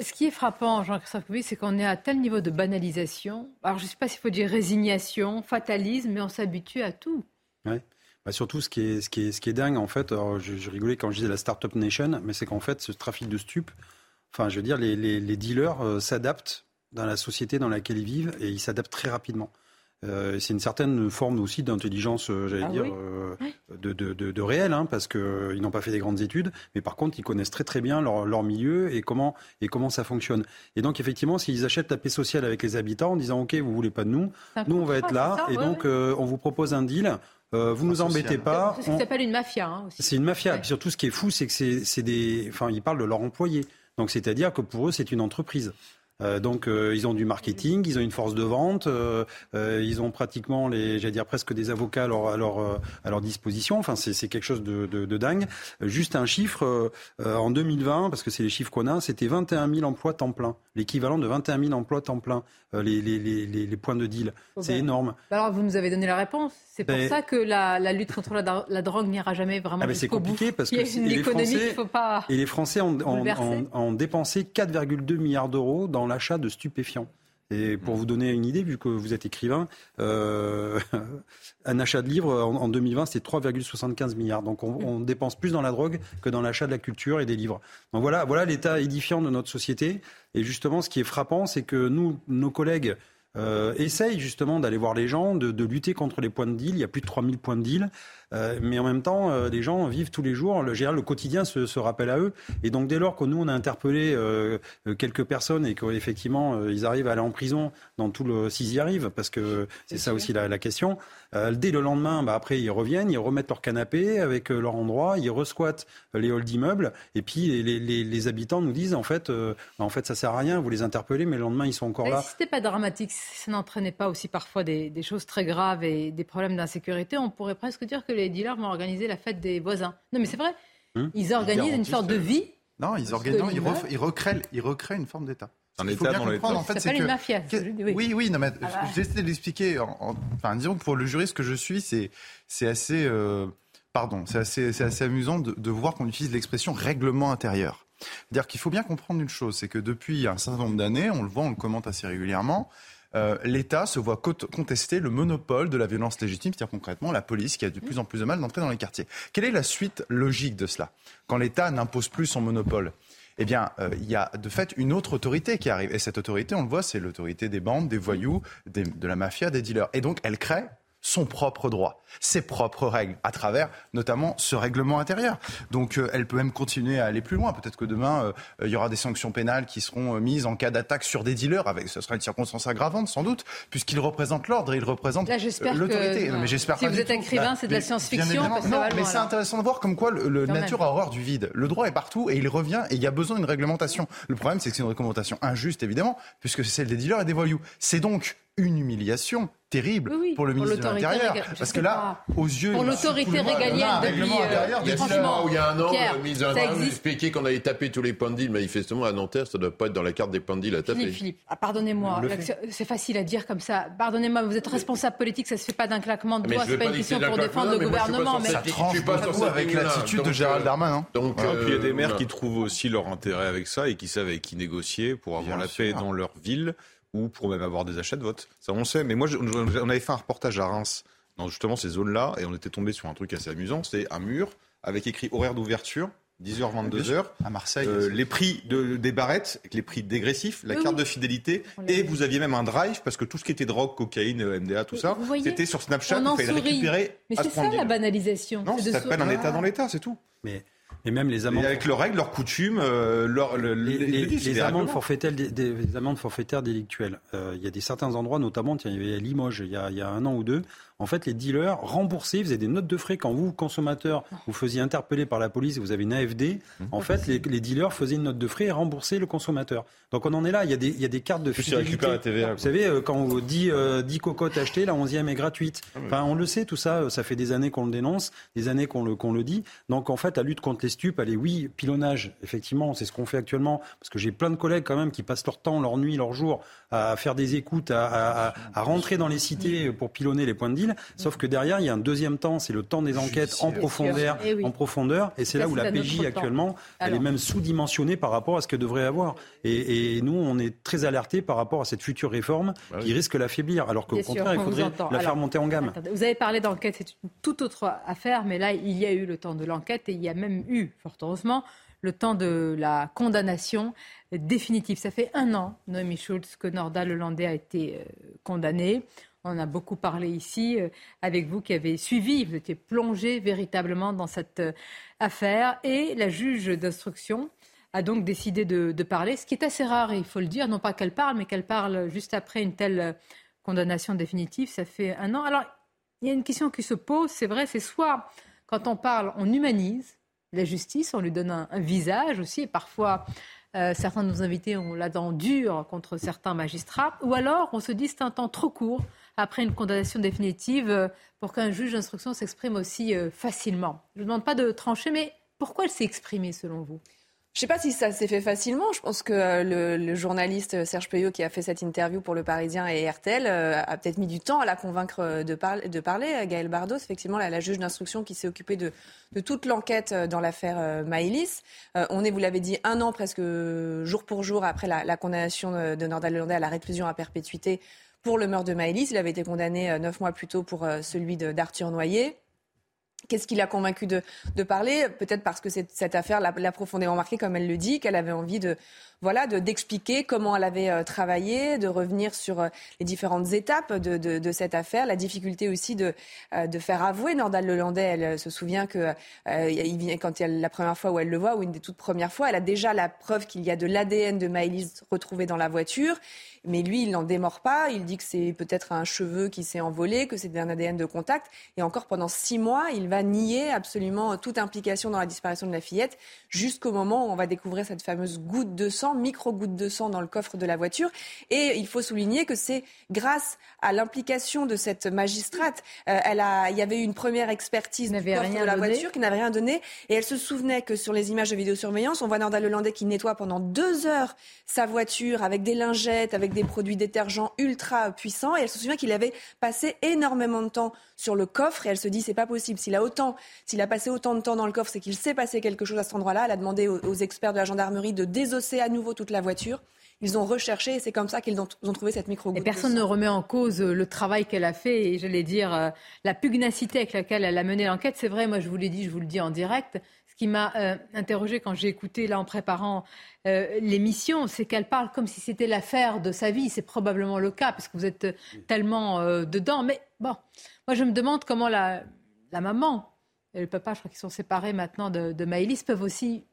Ce qui est frappant, Jean-Christophe c'est qu'on est à tel niveau de banalisation. Alors, je ne sais pas s'il faut dire résignation, fatalisme, mais on s'habitue à tout. Ouais. Bah surtout, ce qui, est, ce, qui est, ce qui est dingue, en fait, je, rigolais quand je disais la Startup Nation, mais c'est qu'en fait, ce trafic de stupes, enfin, je veux dire, les dealers euh, s'adaptent dans la société dans laquelle ils vivent et ils s'adaptent très rapidement. Euh, c'est une certaine forme aussi d'intelligence, euh, j'allais Ah dire, oui. euh, de, de, de, de réel, hein, parce qu'ils n'ont pas fait des grandes études, mais par contre, ils connaissent très très bien leur, leur milieu et comment, et comment ça fonctionne. Et donc, effectivement, s'ils achètent la paix sociale avec les habitants en disant, OK, vous voulez pas de nous, nous, on va être là, ça, et ouais, donc, ouais. euh, on vous propose un deal, euh, vous nous embêtez pas. C'est ce qui on- s'appelle une mafia hein, c'est une mafia. Et puis surtout, ce qui est fou, c'est que c'est c'est des. Enfin, ils parlent de leurs employés. Donc, c'est-à-dire que pour eux, c'est une entreprise. Euh, donc, euh, ils ont du marketing, ils ont une force de vente, euh, ils ont pratiquement, les, j'allais dire presque des avocats à leur, à leur, à leur disposition. Enfin, c'est quelque chose de, de, de dingue. Juste un chiffre, en 2020, parce que c'est les chiffres qu'on a, c'était 21 000 emplois temps plein. L'équivalent de 21 000 emplois temps plein, les, les, les, points de deal. C'est ben. énorme. Bah Alors, vous nous avez donné la réponse. C'est pour Ben- ça que la, la lutte contre la, la drogue n'ira jamais vraiment Ah ben, c'est bout. compliqué parce que et les Français- faut pas. Et les Français ont, ont- ont dépensé 4,2 milliards d'euros dans l'achat de stupéfiants. Et pour vous donner une idée, vu que vous êtes écrivain, euh, un achat de livres en, en 2020, c'était 3,75 milliards. Donc on, on dépense plus dans la drogue que dans l'achat de la culture et des livres. Donc voilà, voilà l'état édifiant de notre société. Et justement, ce qui est frappant, c'est que nous, nos collègues, euh, essayent justement d'aller voir les gens, de, de lutter contre les points de deal. Il y a plus de 3000 points de deal. Euh, mais en même temps, euh, les gens vivent tous les jours. Le, quotidien se, se rappelle à eux. Et donc, dès lors que nous, on a interpellé euh, euh, quelques personnes et qu'effectivement, euh, ils arrivent à aller en prison dans tout le... S'ils y arrivent, parce que c'est ça aussi la, la question. Euh, dès le lendemain, bah, après, ils reviennent, ils remettent leur canapé avec euh, leur endroit, ils resquattent les halls d'immeubles. Et puis, les, les, les habitants nous disent, en fait, euh, bah, en fait, ça sert à rien, vous les interpellez, mais le lendemain, ils sont encore là. si c'était pas dramatique, si ça n'entraînait pas aussi parfois des, des choses très graves et des problèmes d'insécurité, on pourrait presque dire que les dealers vont organiser la fête des voisins. Non, mais c'est vrai. Hum Ils organisent une sorte de vie. Non, ils, organisent, non, ils, ref- ils recréent, ils recréent une forme d'État. Un Ce qu'il faut État bien dans l'État. comprendre, en Ça fait, c'est s'appelle que... une mafia. oui. oui, oui, non, mais Ah bah. j'essaie de l'expliquer. En, en- enfin, disons que pour le juriste que je suis, c'est c'est assez, euh, pardon, c'est assez, c'est assez amusant de, de voir qu'on utilise l'expression règlement intérieur. C'est-à-dire qu'il faut bien comprendre une chose, c'est que depuis un certain nombre d'années, on le voit, on le commente assez régulièrement, euh, l'État se voit contester le monopole de la violence légitime, c'est-à-dire concrètement la police qui a de plus en plus de mal d'entrer dans les quartiers. Quelle est la suite logique de cela Quand l'État n'impose plus son monopole, eh bien, euh, il y a de fait une autre autorité qui arrive. Et cette autorité, on le voit, c'est l'autorité des bandes, des voyous, de la mafia, des dealers. Et donc, elle crée son propre droit, ses propres règles, à travers notamment ce règlement intérieur. Donc euh, elle peut même continuer à aller plus loin. Peut-être que demain, euh, il y aura des sanctions pénales qui seront euh, mises en cas d'attaque sur des dealers. Avec, ce sera une circonstance aggravante, sans doute, puisqu'ils représentent l'ordre, ils représentent l'autorité. mais j'espère si vous êtes écrivain, c'est de la science-fiction. Non, mais c'est intéressant de voir comme quoi le, nature a horreur du vide. Le droit est partout et il revient et il y a besoin d'une réglementation. Le problème, c'est que c'est une réglementation injuste, évidemment, puisque c'est celle des dealers et des voyous. C'est donc une humiliation terrible pour le ministre de l'Intérieur. Parce que là, aux yeux. Pour l'autorité régalienne depuis. Euh, il y a il y a un an, le ministre de l'Intérieur nous expliquait qu'on allait taper tous les pendiles. Manifestement, à Nanterre, ça ne doit pas être dans la carte des pendiles à taper. Philippe, Philippe ah, pardonnez-moi. C'est facile à dire comme ça. Pardonnez-moi, vous êtes responsable politique, ça ne se fait pas d'un claquement de doigts. C'est pas une question pour défendre le gouvernement. Mais ça tranche beaucoup avec l'attitude de Gérald Darmanin. Donc, puis il y a des maires qui trouvent aussi leur intérêt avec ça et qui savent avec qui négocier pour avoir la paix dans leur ville ou pour même avoir des achats de vote. Ça, on sait. Mais moi, on avait fait un reportage à Reims dans justement ces zones-là et on était tombé sur un truc assez amusant. C'était un mur avec écrit horaire d'ouverture. 10h, 22h. À Marseille. Euh, les prix de, des barrettes, les prix dégressifs, la carte de fidélité. Et vous aviez même un drive, parce que tout ce qui était drogue, cocaïne, MDA, tout ça, c'était sur Snapchat, il fallait le récupérer. Mais c'est ça la banalisation. Non, ça s'appelle un État dans l'État, c'est tout. Mais et même les amendes. avec leurs règles, leurs coutumes, euh, leur, les, amendes forfaitaires, des, amendes forfaitaires délictuelles. Euh, il y a des certains endroits, notamment, tiens, il y avait à Limoges, il y, a, il y a un an ou deux, en fait, les dealers remboursaient, faisaient des notes de frais quand vous, consommateur, vous faisiez interpeller par la police et vous avez une AFD. Mmh. En fait, les, dealers faisaient une note de frais et remboursaient le consommateur. Donc on en est là. Il y a des, il y a des cartes de fidélité. La TVA, vous savez, euh, quand on dit 10 euh, cocottes achetées, la 11e est gratuite. Ah enfin, on le sait, tout ça. Ça fait des années qu'on le dénonce, des années qu'on le, qu'on le dit. Donc en fait, la lutte contre les stupes, elle est oui, pilonnage. Effectivement, c'est ce qu'on fait actuellement. Parce que j'ai plein de collègues quand même qui passent leur temps, leur nuit, leur jour à faire des écoutes, à, à rentrer dans les cités pour pilonner les points de deal. Sauf que derrière, il y a un deuxième temps, c'est le temps des enquêtes en profondeur, eh en profondeur. Et c'est là où la PJ actuellement, elle est même sous-dimensionnée par rapport à ce qu'elle devrait avoir. Et, nous, on est très alertés par rapport à cette future réforme bah qui risque l'affaiblir, alors qu'au contraire, il faudrait la faire monter en gamme. vous avez parlé d'enquête, c'est une toute autre affaire, mais là, il y a eu le temps de l'enquête et il y a même eu, fort heureusement, le temps de la condamnation définitive. Ça fait un an, Noémie Schultz, que Norda Lelandais a été euh, condamné. On a beaucoup parlé ici euh, avec vous qui avez suivi, vous étiez plongé véritablement dans cette euh, affaire. Et la juge d'instruction a donc décidé de, parler, ce qui est assez rare, il faut le dire, non pas qu'elle parle, mais qu'elle parle juste après une telle condamnation définitive. Ça fait un an. Alors, il y a une question qui se pose, c'est vrai, c'est soit quand on parle, on humanise la justice, on lui donne un, visage aussi, et parfois euh, certains de nos invités ont la dent dure contre certains magistrats, ou alors on se dit c'est un temps trop court après une condamnation définitive euh, pour qu'un juge d'instruction s'exprime aussi euh, facilement. Je ne demande pas de trancher, mais pourquoi elle s'est exprimée selon vous? Je ne sais pas si ça s'est fait facilement. Je pense que euh, le, journaliste Serge Payot qui a fait cette interview pour Le Parisien et RTL a peut-être mis du temps à la convaincre de, de parler. Gaël Bardos, effectivement, la, juge d'instruction qui s'est occupée de, toute l'enquête dans l'affaire Maïlis. on est, vous l'avez dit, un an presque jour pour jour après la, condamnation de Nordal Lelandais à la réclusion à perpétuité pour le meurtre de Maëlys. Il avait été condamné euh, neuf mois plus tôt pour euh, celui d'Arthur Noyer. Qu'est-ce qui l'a convaincu de, parler? Peut-être parce que cette affaire l'a profondément marqué, comme elle le dit, qu'elle avait envie de, voilà, d'expliquer comment elle avait euh, travaillé, de revenir sur euh, les différentes étapes de, de, cette affaire, la difficulté aussi de, euh, de faire avouer Nordal Lelandais. Elle se souvient que vient, quand il la première fois où elle le voit, ou une des toutes premières fois, elle a déjà la preuve qu'il y a de l'ADN de Maëlys retrouvé dans la voiture. Mais lui, il n'en démord pas. Il dit que c'est peut-être un cheveu qui s'est envolé, que c'est un ADN de contact. Et encore pendant six mois, il va nier absolument toute implication dans la disparition de la fillette, jusqu'au moment où on va découvrir cette fameuse goutte de sang micro-gouttes de sang dans le coffre de la voiture. Et il faut souligner que c'est grâce à l'implication de cette magistrate. Euh, elle a, il y avait eu une première expertise du coffre de la voiture qui n'avait rien donné. Et elle se souvenait que sur les images de vidéosurveillance, on voit Nordal Lelandais qui nettoie pendant deux heures sa voiture avec des lingettes, avec des produits détergents ultra puissants. Et elle se souvient qu'il avait passé énormément de temps sur le coffre. Et elle se dit, c'est pas possible. S'il a autant, s'il a passé autant de temps dans le coffre, c'est qu'il s'est passé quelque chose à cet endroit-là. Elle a demandé aux, aux experts de la gendarmerie de désosser à nouveau toute la voiture. ils ont recherché et c'est comme ça qu'ils ont, ont trouvé cette micro Et personne ne remet en cause le travail qu'elle a fait et j'allais dire euh, la pugnacité avec laquelle elle a mené l'enquête. C'est vrai, moi je vous l'ai dit, je vous le dis en direct. Ce qui m'a euh, interrogé quand j'ai écouté là en préparant euh, l'émission, c'est qu'elle parle comme si c'était l'affaire de sa vie. C'est probablement le cas parce que vous êtes tellement dedans. Mais bon, moi je me demande comment la, la maman et le papa, je crois qu'ils sont séparés maintenant de, de Maëlys, peuvent aussi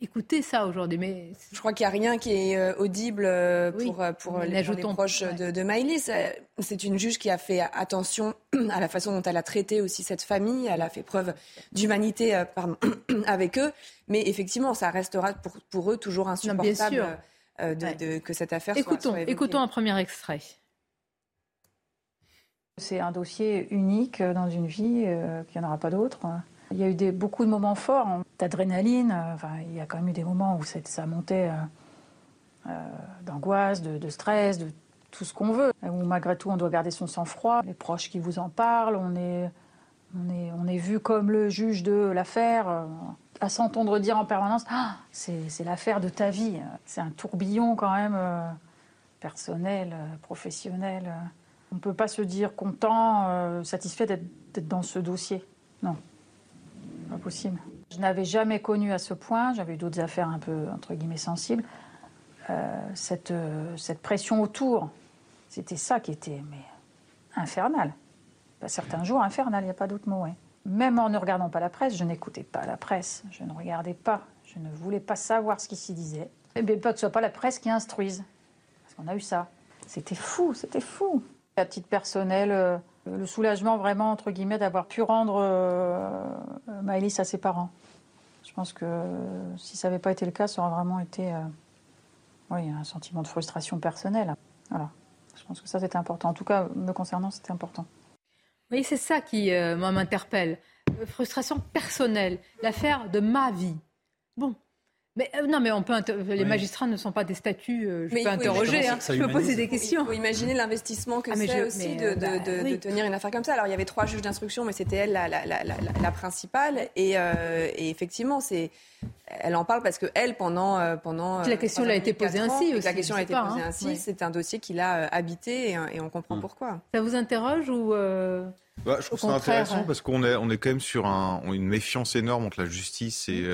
écouter ça aujourd'hui. Mais je crois qu'il n'y a rien qui est euh, audible euh, pour, euh, pour les, proches de, de. C'est une juge qui a fait attention à la façon dont elle a traité aussi cette famille. Elle a fait preuve d'humanité avec eux. Mais effectivement, ça restera pour, pour eux toujours insupportable de, que cette affaire écoutons, soit, Écoutons un premier extrait. C'est un dossier unique dans une vie, qu'il n'y en aura pas d'autre. Il y a eu beaucoup de moments forts hein, d'adrénaline. Euh, enfin, il y a quand même eu des moments où ça montait euh, euh, d'angoisse, de, stress, de tout ce qu'on veut. Où malgré tout, on doit garder son sang-froid. Les proches qui vous en parlent, on est vu comme le juge de l'affaire. à s'entendre dire en permanence ah, c'est l'affaire de ta vie. C'est un tourbillon quand même personnel, professionnel. On ne peut pas se dire content, satisfait d'être dans ce dossier. Non pas possible. Je n'avais jamais connu à ce point, j'avais eu d'autres affaires un peu, entre guillemets, sensibles, euh, cette, euh, cette pression autour. C'était ça qui était mais, infernal. certains jours, infernal, il n'y a pas d'autre mot. Même en ne regardant pas la presse, je n'écoutais pas la presse, je ne regardais pas, je ne voulais pas savoir ce qui s'y disait. Et bien, pas que ce soit pas la presse qui instruise. Parce qu'on a eu ça. C'était fou, c'était fou. À titre personnel, euh, le soulagement vraiment, entre guillemets, d'avoir pu rendre euh, Maëlys à ses parents. Je pense que si ça n'avait pas été le cas, ça aurait vraiment été euh, oui, un sentiment de frustration personnelle. Voilà. Je pense que ça, c'était important. En tout cas, me concernant, c'était important. Oui, c'est ça qui euh, m'interpelle. Frustration personnelle, l'affaire de ma vie. Bon, mais euh, non, mais on peut les magistrats ne sont pas des statuts. Euh, je peux interroger, hein. je peux poser des questions. Il faut imaginer l'investissement que ah, c'est aussi de, bah, de, tenir une affaire comme ça. Alors il y avait trois juges d'instruction, mais c'était elle la, la, la, la, principale. Et, euh, et effectivement, c'est elle en parle parce que elle pendant pendant. La question a été posée ainsi aussi. La question a été posée hein. ainsi. C'est un dossier qu'il a habité et, on comprend mm. pourquoi. Ça vous interroge ou bah, je trouve ça intéressant parce qu'on est on est quand même sur un, une méfiance énorme entre la justice et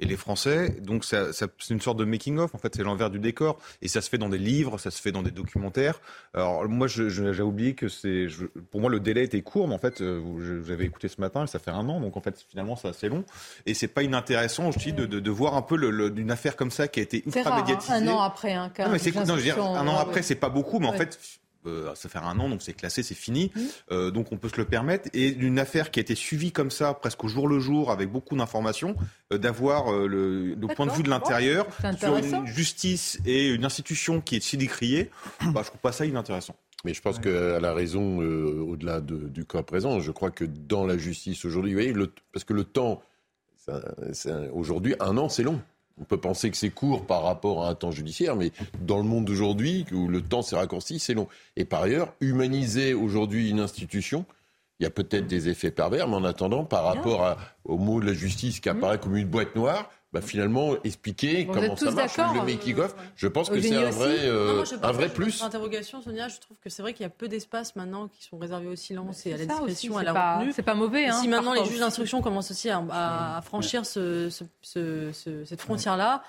et les Français. Donc ça, c'est une sorte de making-of, en fait, c'est l'envers du décor. Et ça se fait dans des livres, ça se fait dans des documentaires. Alors moi, j'ai oublié que c'est... Pour moi, le délai était court, mais en fait, euh, j'avais écouté ce matin, ça fait un an, donc en fait, finalement, c'est assez long. Et c'est pas inintéressant aussi de, de, de, voir un peu le, d'une affaire comme ça qui a été ultra rare, hein, médiatisée. un an après, un cas. Non, mais c'est, non, je veux dire, un an après, c'est pas beaucoup, mais en fait euh, ça fait un an, donc c'est classé, c'est fini. Mmh. Euh, donc on peut se le permettre. Et une affaire qui a été suivie comme ça, presque au jour le jour, avec beaucoup d'informations, euh, d'avoir le, point de vue de l'intérieur sur une justice et une institution qui est si décriée, bah, je trouve pas ça inintéressant. Mais je pense qu'elle a raison au-delà du cas présent. Je crois que dans la justice aujourd'hui, vous voyez, parce que le temps, aujourd'hui, un an, c'est long. On peut penser que c'est court par rapport à un temps judiciaire, mais dans le monde d'aujourd'hui, où le temps s'est raccourci, c'est long. Et par ailleurs, humaniser aujourd'hui une institution, il y a peut-être des effets pervers, mais en attendant, par rapport au mot de la justice qui apparaît comme une boîte noire, bah, finalement expliquer comment ça marche, le euh, making-of. Je pense que c'est un vrai, euh, un vrai plus. Interrogation, Sonia, je trouve que c'est vrai qu'il y a peu d'espaces maintenant qui sont réservés au silence et à la discrétion, à la retenue. C'est pas mauvais. Hein, si maintenant les juges d'instruction commencent aussi à, franchir ce, cette frontière-là,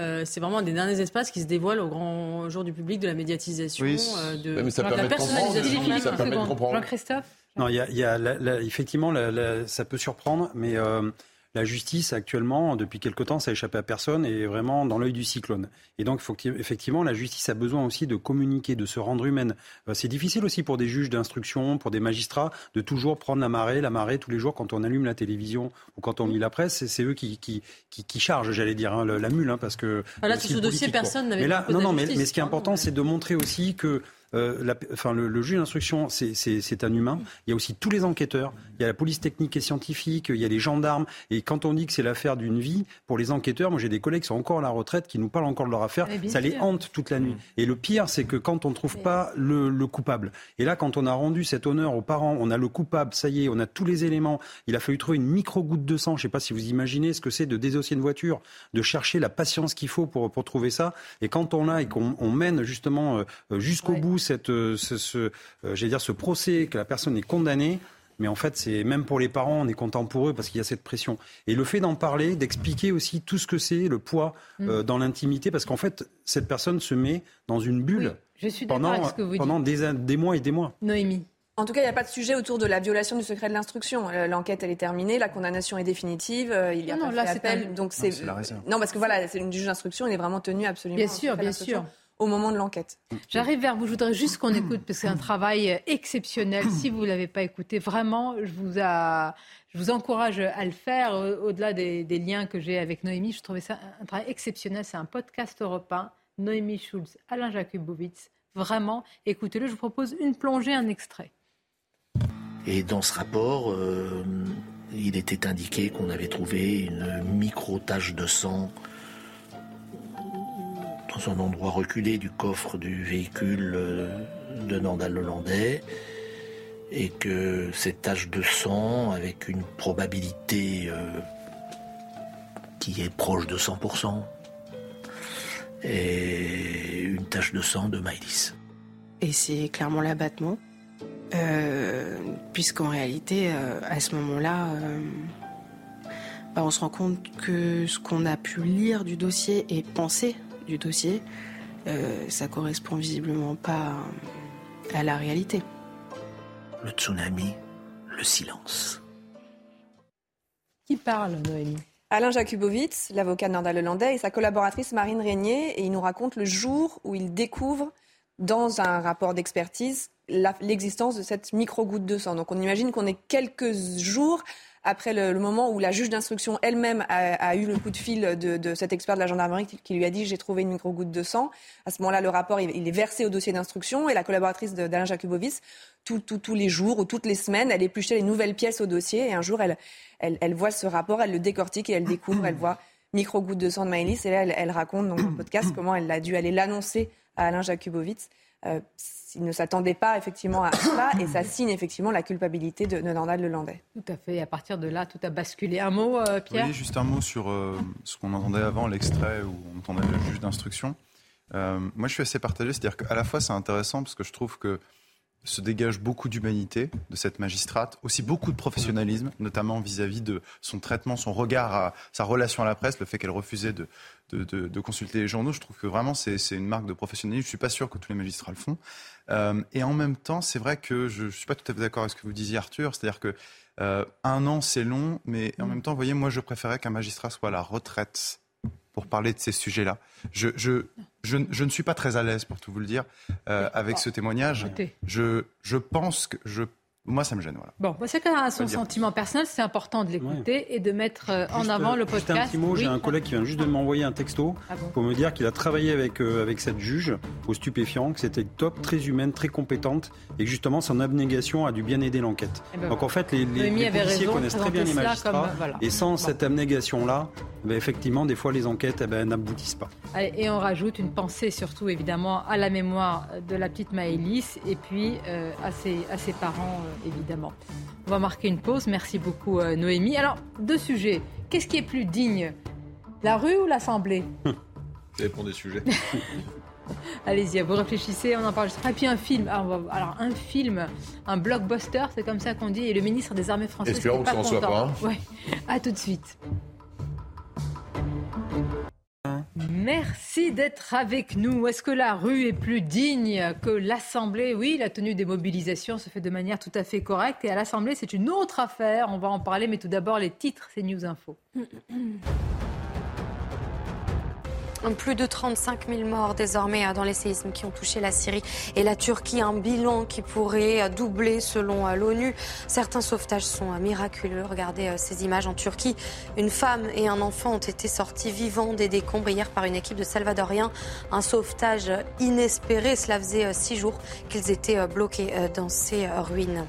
euh, c'est vraiment un des derniers espaces qui se dévoilent au grand jour du public de la médiatisation, de, la personnalisation. Ça permet de comprendre. Jean-Christophe non, il y a, y a effectivement, ça peut surprendre, mais la justice actuellement, depuis quelque temps, ça a échappé à personne et est vraiment dans l'œil du cyclone. Et donc, faut effectivement, la justice a besoin aussi de communiquer, de se rendre humaine. Euh, c'est difficile aussi pour des juges d'instruction, pour des magistrats, de toujours prendre la marée, la marée tous les jours quand on allume la télévision ou quand on lit la presse. C'est eux qui, qui, qui, chargent, j'allais dire, hein, la mule, hein, parce que. là, sur ce dossier, personne n'avait. Mais là, non, non, mais, mais, ce qui est important, c'est de montrer aussi que la, enfin, le, le juge d'instruction, c'est un humain. Il y a aussi tous les enquêteurs. Il y a la police technique et scientifique. Il y a les gendarmes. Et quand on dit que c'est l'affaire d'une vie, pour les enquêteurs, moi j'ai des collègues qui sont encore à la retraite, qui nous parlent encore de leur affaire. Ça les hante toute la nuit. Et le pire, c'est que quand on ne trouve pas le, le coupable. Et là, quand on a rendu cet honneur aux parents, on a le coupable. Ça y est, on a tous les éléments. Il a fallu trouver une micro goutte de sang. Je ne sais pas si vous imaginez ce que c'est de désossier une voiture, de chercher la patience qu'il faut pour, pour trouver ça. Et quand on l'a et qu'on on mène justement euh, jusqu'au bout cette, euh, ce, ce, euh, dire, ce procès, que la personne est condamnée, mais en fait, c'est même pour les parents, on est content pour eux parce qu'il y a cette pression. Et le fait d'en parler, d'expliquer aussi tout ce que c'est, le poids mm. dans l'intimité, parce qu'en fait, cette personne se met dans une bulle je suis pendant, ce que vous pendant des, des, mois et des mois. Noémie. En tout cas, il n'y a pas de sujet autour de la violation du secret de l'instruction. L'enquête, elle est terminée, la condamnation est définitive, il y a non, pas non, fait Donc c'est non, parce que voilà, c'est une juge d'instruction, il est vraiment tenu absolument. Bien sûr, bien sûr au moment de l'enquête. J'arrive vers vous, je voudrais juste qu'on écoute, parce que c'est un travail exceptionnel. Si vous ne l'avez pas écouté, vraiment, je vous, je vous encourage à le faire, au-delà des, liens que j'ai avec Noémie. Je trouvais ça un travail exceptionnel. C'est un podcast européen. Noémie Schulz, Alain Jakubowicz. Vraiment, écoutez-le. Je vous propose une plongée, un extrait. Et dans ce rapport, euh, il était indiqué qu'on avait trouvé une micro-tache de sang dans un endroit reculé du coffre du véhicule euh, de Nandal Lelandais et que cette tache de sang, avec une probabilité euh, qui est proche de 100%, est une tache de sang de Maïlis. Et c'est clairement l'abattement, euh, puisqu'en réalité, à ce moment-là, bah, on se rend compte que ce qu'on a pu lire du dossier et penser du dossier, euh, ça correspond visiblement pas à la réalité. Le tsunami, le silence. Qui parle, Noémie? Alain Jakubowicz, l'avocat de Nordal Lelandais, et sa collaboratrice Marine Régnier, et il nous raconte le jour où il découvre dans un rapport d'expertise l'existence de cette micro-goutte de sang. Donc on imagine qu'on est quelques jours après le, moment où la juge d'instruction elle-même a, eu le coup de fil de, cet expert de la gendarmerie qui, lui a dit j'ai trouvé une micro-goutte de sang. À ce moment-là, le rapport il, est versé au dossier d'instruction et la collaboratrice d'Alain Jakubovic, tous les jours ou toutes les semaines, elle épluchait les nouvelles pièces au dossier et un jour elle, elle, voit ce rapport, elle le décortique et elle découvre, elle voit micro-goutte de sang de Maëlys et là elle, raconte dans le podcast comment elle a dû aller l'annoncer à Alain Jakubovic. Euh, il ne s'attendait pas effectivement à cela et ça signe effectivement la culpabilité de, de Nordal Lelandais. Tout à fait. Et à partir de là, tout a basculé. Un mot, euh, Pierre? Oui, juste un mot sur euh, ce qu'on entendait avant, l'extrait où on entendait le juge d'instruction. Euh, moi, je suis assez partagé. C'est-à-dire qu'à la fois, c'est intéressant parce que je trouve que se dégage beaucoup d'humanité de cette magistrate, aussi beaucoup de professionnalisme, notamment vis-à-vis de son traitement, son regard, à, sa relation à la presse, le fait qu'elle refusait de, consulter les journaux. Je trouve que vraiment c'est une marque de professionnalisme. Je suis pas sûr que tous les magistrats le font. Euh, et en même temps, c'est vrai que je, ne suis pas tout à fait d'accord avec ce que vous disiez, Arthur. C'est-à-dire que euh, un an c'est long, mais en même temps, vous voyez, moi je préférais qu'un magistrat soit à la retraite pour parler de ces sujets-là. Je, je, je, je, ne suis pas très à l'aise, pour tout vous le dire, euh, avec ce témoignage. Je, je pense que je moi, ça me gêne. Voilà. Bon, c'est quand même son sentiment personnel. C'est important de l'écouter et de mettre euh, en avant le podcast. Juste un petit mot. J'ai un collègue qui vient juste de m'envoyer un texto ah pour me dire qu'il a travaillé avec, euh, avec cette juge au stupéfiant, que c'était top, très humaine, très compétente et que justement son abnégation a dû bien aider l'enquête. Eh ben Donc en fait, les, les, policiers connaissent très bien les magistrats. Et sans cette abnégation-là, ben, effectivement, des fois, les enquêtes eh ben, n'aboutissent pas. et on rajoute une pensée surtout, évidemment, à la mémoire de la petite Maëlys et puis euh, à, ses, à ses parents évidemment. On va marquer une pause. Merci beaucoup, euh, Noémie. Alors, deux sujets. Qu'est-ce qui est plus digne La rue ou l'Assemblée Ça dépend des sujets. Allez-y, vous réfléchissez, on en parle. Et puis un film. Alors, un film, un blockbuster, c'est comme ça qu'on dit. Et le ministre des Armées françaises. Espérons que ça soit pas. Ouais. À tout de suite. Merci d'être avec nous. Est-ce que la rue est plus digne que l'Assemblée? Oui, la tenue des mobilisations se fait de manière tout à fait correcte. Et à l'Assemblée, c'est une autre affaire. On va en parler, mais tout d'abord, les titres, c'est News Info. Plus de 35 000 morts désormais dans les séismes qui ont touché la Syrie et la Turquie. Un bilan qui pourrait doubler selon l'ONU. Certains sauvetages sont miraculeux. Regardez ces images en Turquie. Une femme et un enfant ont été sortis vivants des décombres hier par une équipe de Salvadoriens. Un sauvetage inespéré. Cela faisait six jours qu'ils étaient bloqués dans ces ruines.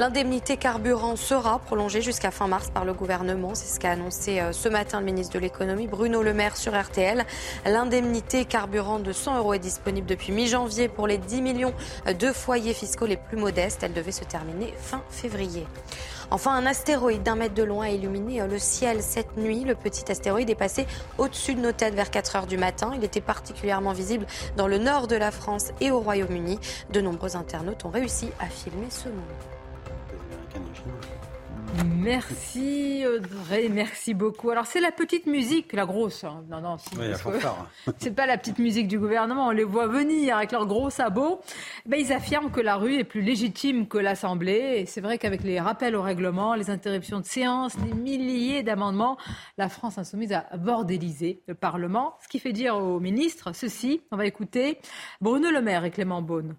L'indemnité carburant sera prolongée jusqu'à fin mars par le gouvernement. C'est ce qu'a annoncé ce matin le ministre de l'économie Bruno Le Maire sur RTL. L'indemnité carburant de 100 euros est disponible depuis mi-janvier pour les 10 millions de foyers fiscaux les plus modestes. Elle devait se terminer fin février. Enfin, un astéroïde d'un mètre de loin a illuminé le ciel cette nuit. Le petit astéroïde est passé au-dessus de nos têtes vers 4 heures du matin. Il était particulièrement visible dans le nord de la France et au Royaume-Uni. De nombreux internautes ont réussi à filmer ce moment. Merci Audrey, merci beaucoup. Alors c'est la petite musique, la grosse. Hein. Non, non, si, c'est pas la petite musique du gouvernement. On les voit venir avec leurs gros sabots. Ben, ils affirment que la rue est plus légitime que l'Assemblée. Et c'est vrai qu'avec les rappels au règlement, les interruptions de séance, des milliers d'amendements, la France insoumise a bordélisé le Parlement. Ce qui fait dire aux ministres ceci. On va écouter Bruno Le Maire et Clément Beaune.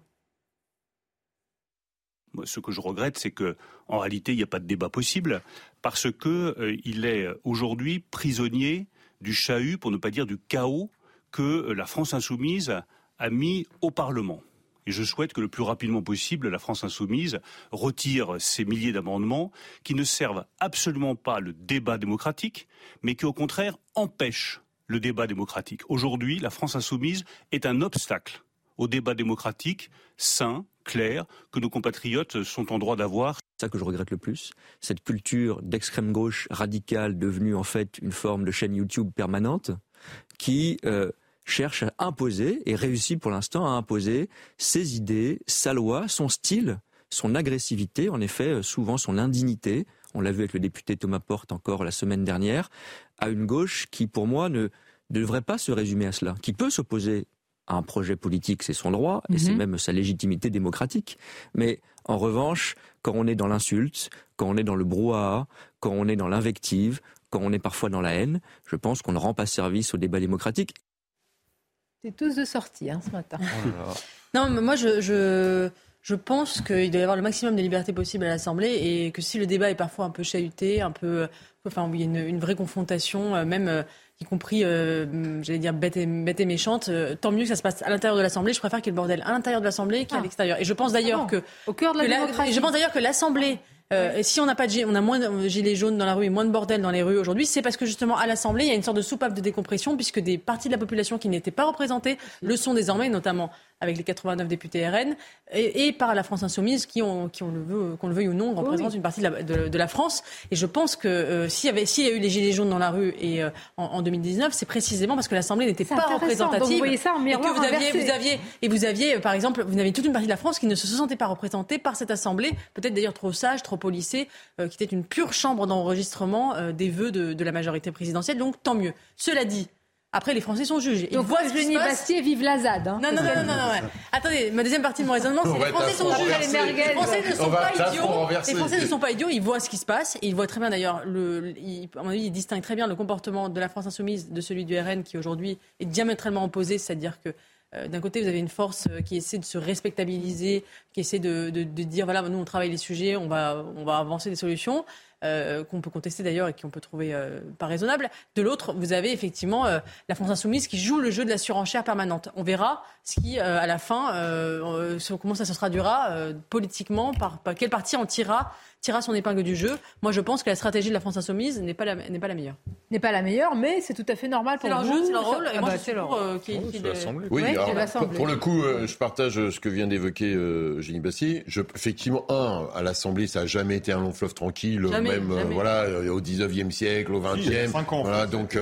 Ce que je regrette, c'est que, en réalité, il n'y a pas de débat possible parce que euh, il est aujourd'hui prisonnier du chahut, pour ne pas dire du chaos, que euh, la France insoumise a mis au Parlement. Et je souhaite que le plus rapidement possible, la France insoumise retire ces milliers d'amendements qui ne servent absolument pas le débat démocratique, mais qui au contraire empêchent le débat démocratique. Aujourd'hui, la France insoumise est un obstacle au débat démocratique sain, clair, que nos compatriotes sont en droit d'avoir. C'est ça que je regrette le plus, cette culture d'extrême gauche radicale devenue en fait une forme de chaîne YouTube permanente qui euh, cherche à imposer et réussit pour l'instant à imposer ses idées, sa loi, son style, son agressivité, en effet euh, souvent son indignité. On l'a vu avec le député Thomas Porte encore la semaine dernière, à une gauche qui pour moi ne devrait pas se résumer à cela, qui peut s'opposer un projet politique, c'est son droit, et c'est mhm. même sa légitimité démocratique. Mais en revanche, quand on est dans l'insulte, quand on est dans le brouhaha, quand on est dans l'invective, quand on est parfois dans la haine, je pense qu'on ne rend pas service au débat démocratique. C'est tous de sortie hein, ce matin. Oh non, mais moi je, je, je pense qu'il doit y avoir le maximum de liberté possible à l'Assemblée et que si le débat est parfois un peu chahuté, un peu, enfin, il y a une, une vraie confrontation, euh, même euh, y compris, euh, j'allais dire, bête et, bête et méchante, euh, tant mieux que ça se passe à l'intérieur de l'Assemblée. Je préfère qu'il y ait le bordel à l'intérieur de l'Assemblée qu'à ah. l'extérieur. Et je pense d'ailleurs ah que... Au cœur de la, démocratie. je pense d'ailleurs que l'Assemblée euh, si on n'a pas de on a moins de gilets jaunes dans la rue et moins de bordel dans les rues aujourd'hui, c'est parce que justement à l'Assemblée, il y a une sorte de soupape de décompression puisque des parties de la population qui n'étaient pas représentées le sont désormais, notamment avec les 89 députés RN et, par la France insoumise qui, ont, qui on le veut, qu'on le veuille ou non, représentent une partie de la, de, la, France. Et je pense que euh, s'il y avait, s'il y a eu les gilets jaunes dans la rue et euh, en, 2019, c'est précisément parce que l'Assemblée n'était pas représentative. vous voyez ça en et que vous aviez, vous aviez, et vous aviez, par exemple, vous avez toute une partie de la France qui ne se sentait pas représentée par cette Assemblée, peut-être d'ailleurs trop sage, trop policée, euh, qui était une pure chambre d'enregistrement euh, des vœux de, la majorité présidentielle. Donc tant mieux. Cela dit, après, les Français sont juges. Ils voient Eugénie Bastier, vive la ZAD. Hein. Non, non, non, non, non, Attendez, ma deuxième partie de mon raisonnement, c'est les Français sont juges. Les Français ne sont pas idiots. Les Français ne sont pas idiots. Ils voient ce qui se passe. Et ils voient très bien d'ailleurs, le, à mon avis, ils distinguent très bien le comportement de la France insoumise de celui du RN qui aujourd'hui est diamétralement opposé. C'est-à-dire que euh, d'un côté, vous avez une force euh, qui essaie de se respectabiliser, qui essaie de, de, de, dire voilà, nous on travaille les sujets, on va, on va avancer des solutions. Euh, qu'on peut contester d'ailleurs et qu'on peut trouver euh, pas raisonnable. De l'autre, vous avez effectivement euh, la France insoumise qui joue le jeu de la surenchère permanente. On verra ce qui, à la fin, comment ça se traduira politiquement, par, par quel parti tirera tirera son épingle du jeu. Moi, je pense que la stratégie de la France insoumise n'est pas la, n'est pas la meilleure. N'est pas la meilleure, mais c'est tout à fait normal pour leur jeu, c'est leur rôle. Et moi, c'est leur Oui, pour, le coup, euh, je partage euh, ce que vient d'évoquer euh, Génie Bassier. Je, effectivement, un, à l'Assemblée, ça n'a jamais été un long fleuve tranquille, même voilà, au 19e siècle, au 20e. voilà, donc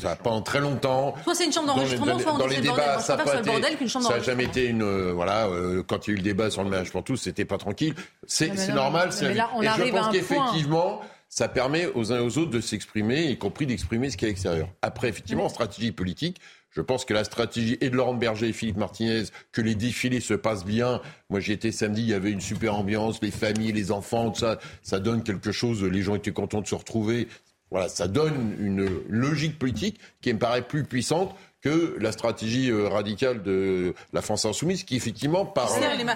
ça n'a pas en très longtemps. Soit c'est une chambre d'enregistrement, soit dans les débats, ça n'a jamais été une voilà, quand il y a eu le débat sur le mariage pour tous, c'était pas tranquille. C'est normal, c'est et je pense qu'effectivement, ça permet aux uns et aux autres de s'exprimer, y compris d'exprimer ce qui est à l'extérieur. Après, effectivement, en stratégie politique, je pense que la stratégie et de Laurent Berger et Philippe Martinez, que les défilés se passent bien. Moi, j'y étais samedi, il y avait une super ambiance, les familles, les enfants, tout ça, ça donne quelque chose. Les gens étaient contents de se retrouver. Voilà, ça donne une logique politique qui me paraît plus puissante que la stratégie euh, radicale de la France insoumise, qui effectivement, par,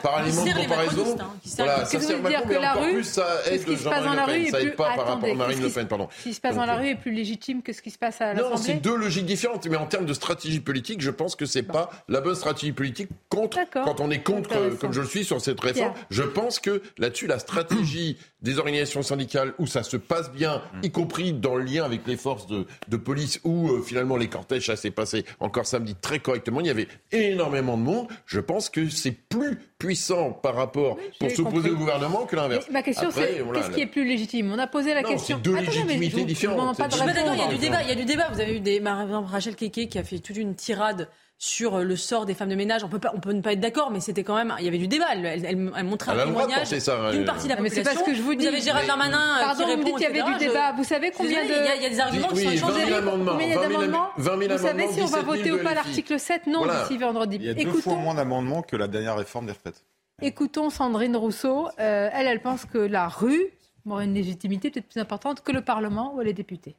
par élément de comparaison, hein, voilà, ça sert Macron, mais encore plus, ça aide ce qui se passe dans la rue ça aide pas par rapport à Marine Le Pen, pardon. Ce qui se passe dans la rue est plus légitime que ce qui se passe à non, l'Assemblée? c'est deux logiques différentes, mais en termes de stratégie politique, je pense que c'est pas la bonne stratégie politique contre, quand on est contre, Intéressant. comme je le suis sur cette réforme. Je pense que là-dessus, la stratégie des organisations syndicales où ça se passe bien, y compris dans le lien avec les forces de, de police, où euh, finalement les cortèges, ça s'est passé encore samedi très correctement, il y avait énormément de monde. Je pense que c'est plus puissant par rapport pour s'opposer au gouvernement que l'inverse. Ma question, c'est qu'est-ce qui est plus légitime? On a posé la Non, question. deux légitimités différentes. Je suis pas d'accord, il y a du débat. Il y a du débat. Vous avez eu des, par exemple Rachel Keke qui a fait toute une tirade sur euh, le sort des femmes de ménage. On peut pas, on peut ne pas être d'accord, mais c'était quand même, il y avait du débat. Elle, elle- elle- elle montrait Elle a un témoignage d'une elle- partie de la Mais c'est population. pas ce que je vous dis. avez Gérald Darmanin euh, Pardon, qui vous me répond. dites qu'il y avait etc. du Je- débat. Vous savez combien de... Il y a, il y a des arguments qui sont 20 000 échangés. amendements. Combien il y a 20 000 d'amendements 20 000 Vous savez amendements, si on va 17 000 voter ou pas l'article 7 Non, Voilà. d'ici vendredi. Il y a deux fois moins d'amendements que la dernière réforme des retraites. écoutons Sandrine Rousseau. Euh, elle, elle pense que la rue aurait une légitimité peut-être plus importante que le Parlement ou les députés.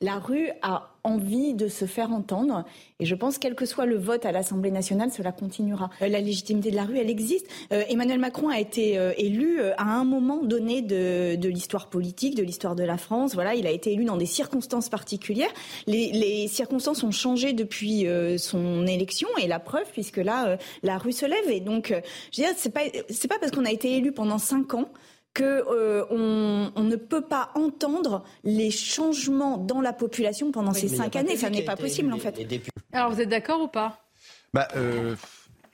La rue a envie de se faire entendre et je pense quel que soit le vote à l'Assemblée nationale, cela continuera. Euh, la légitimité de la rue, elle existe. Euh, Emmanuel Macron a été euh, élu à un moment donné de, l'histoire politique, de l'histoire de la France. Voilà, il a été élu dans des circonstances particulières. Les, circonstances ont changé depuis son élection et la preuve, puisque là, la rue se lève. Et donc, je veux dire, c'est pas parce qu'on a été élu pendant cinq ans que euh, on, on ne peut pas entendre les changements dans la population pendant ces cinq années. Ça n'est pas possible en fait. Alors vous êtes d'accord ou pas? Bah, euh,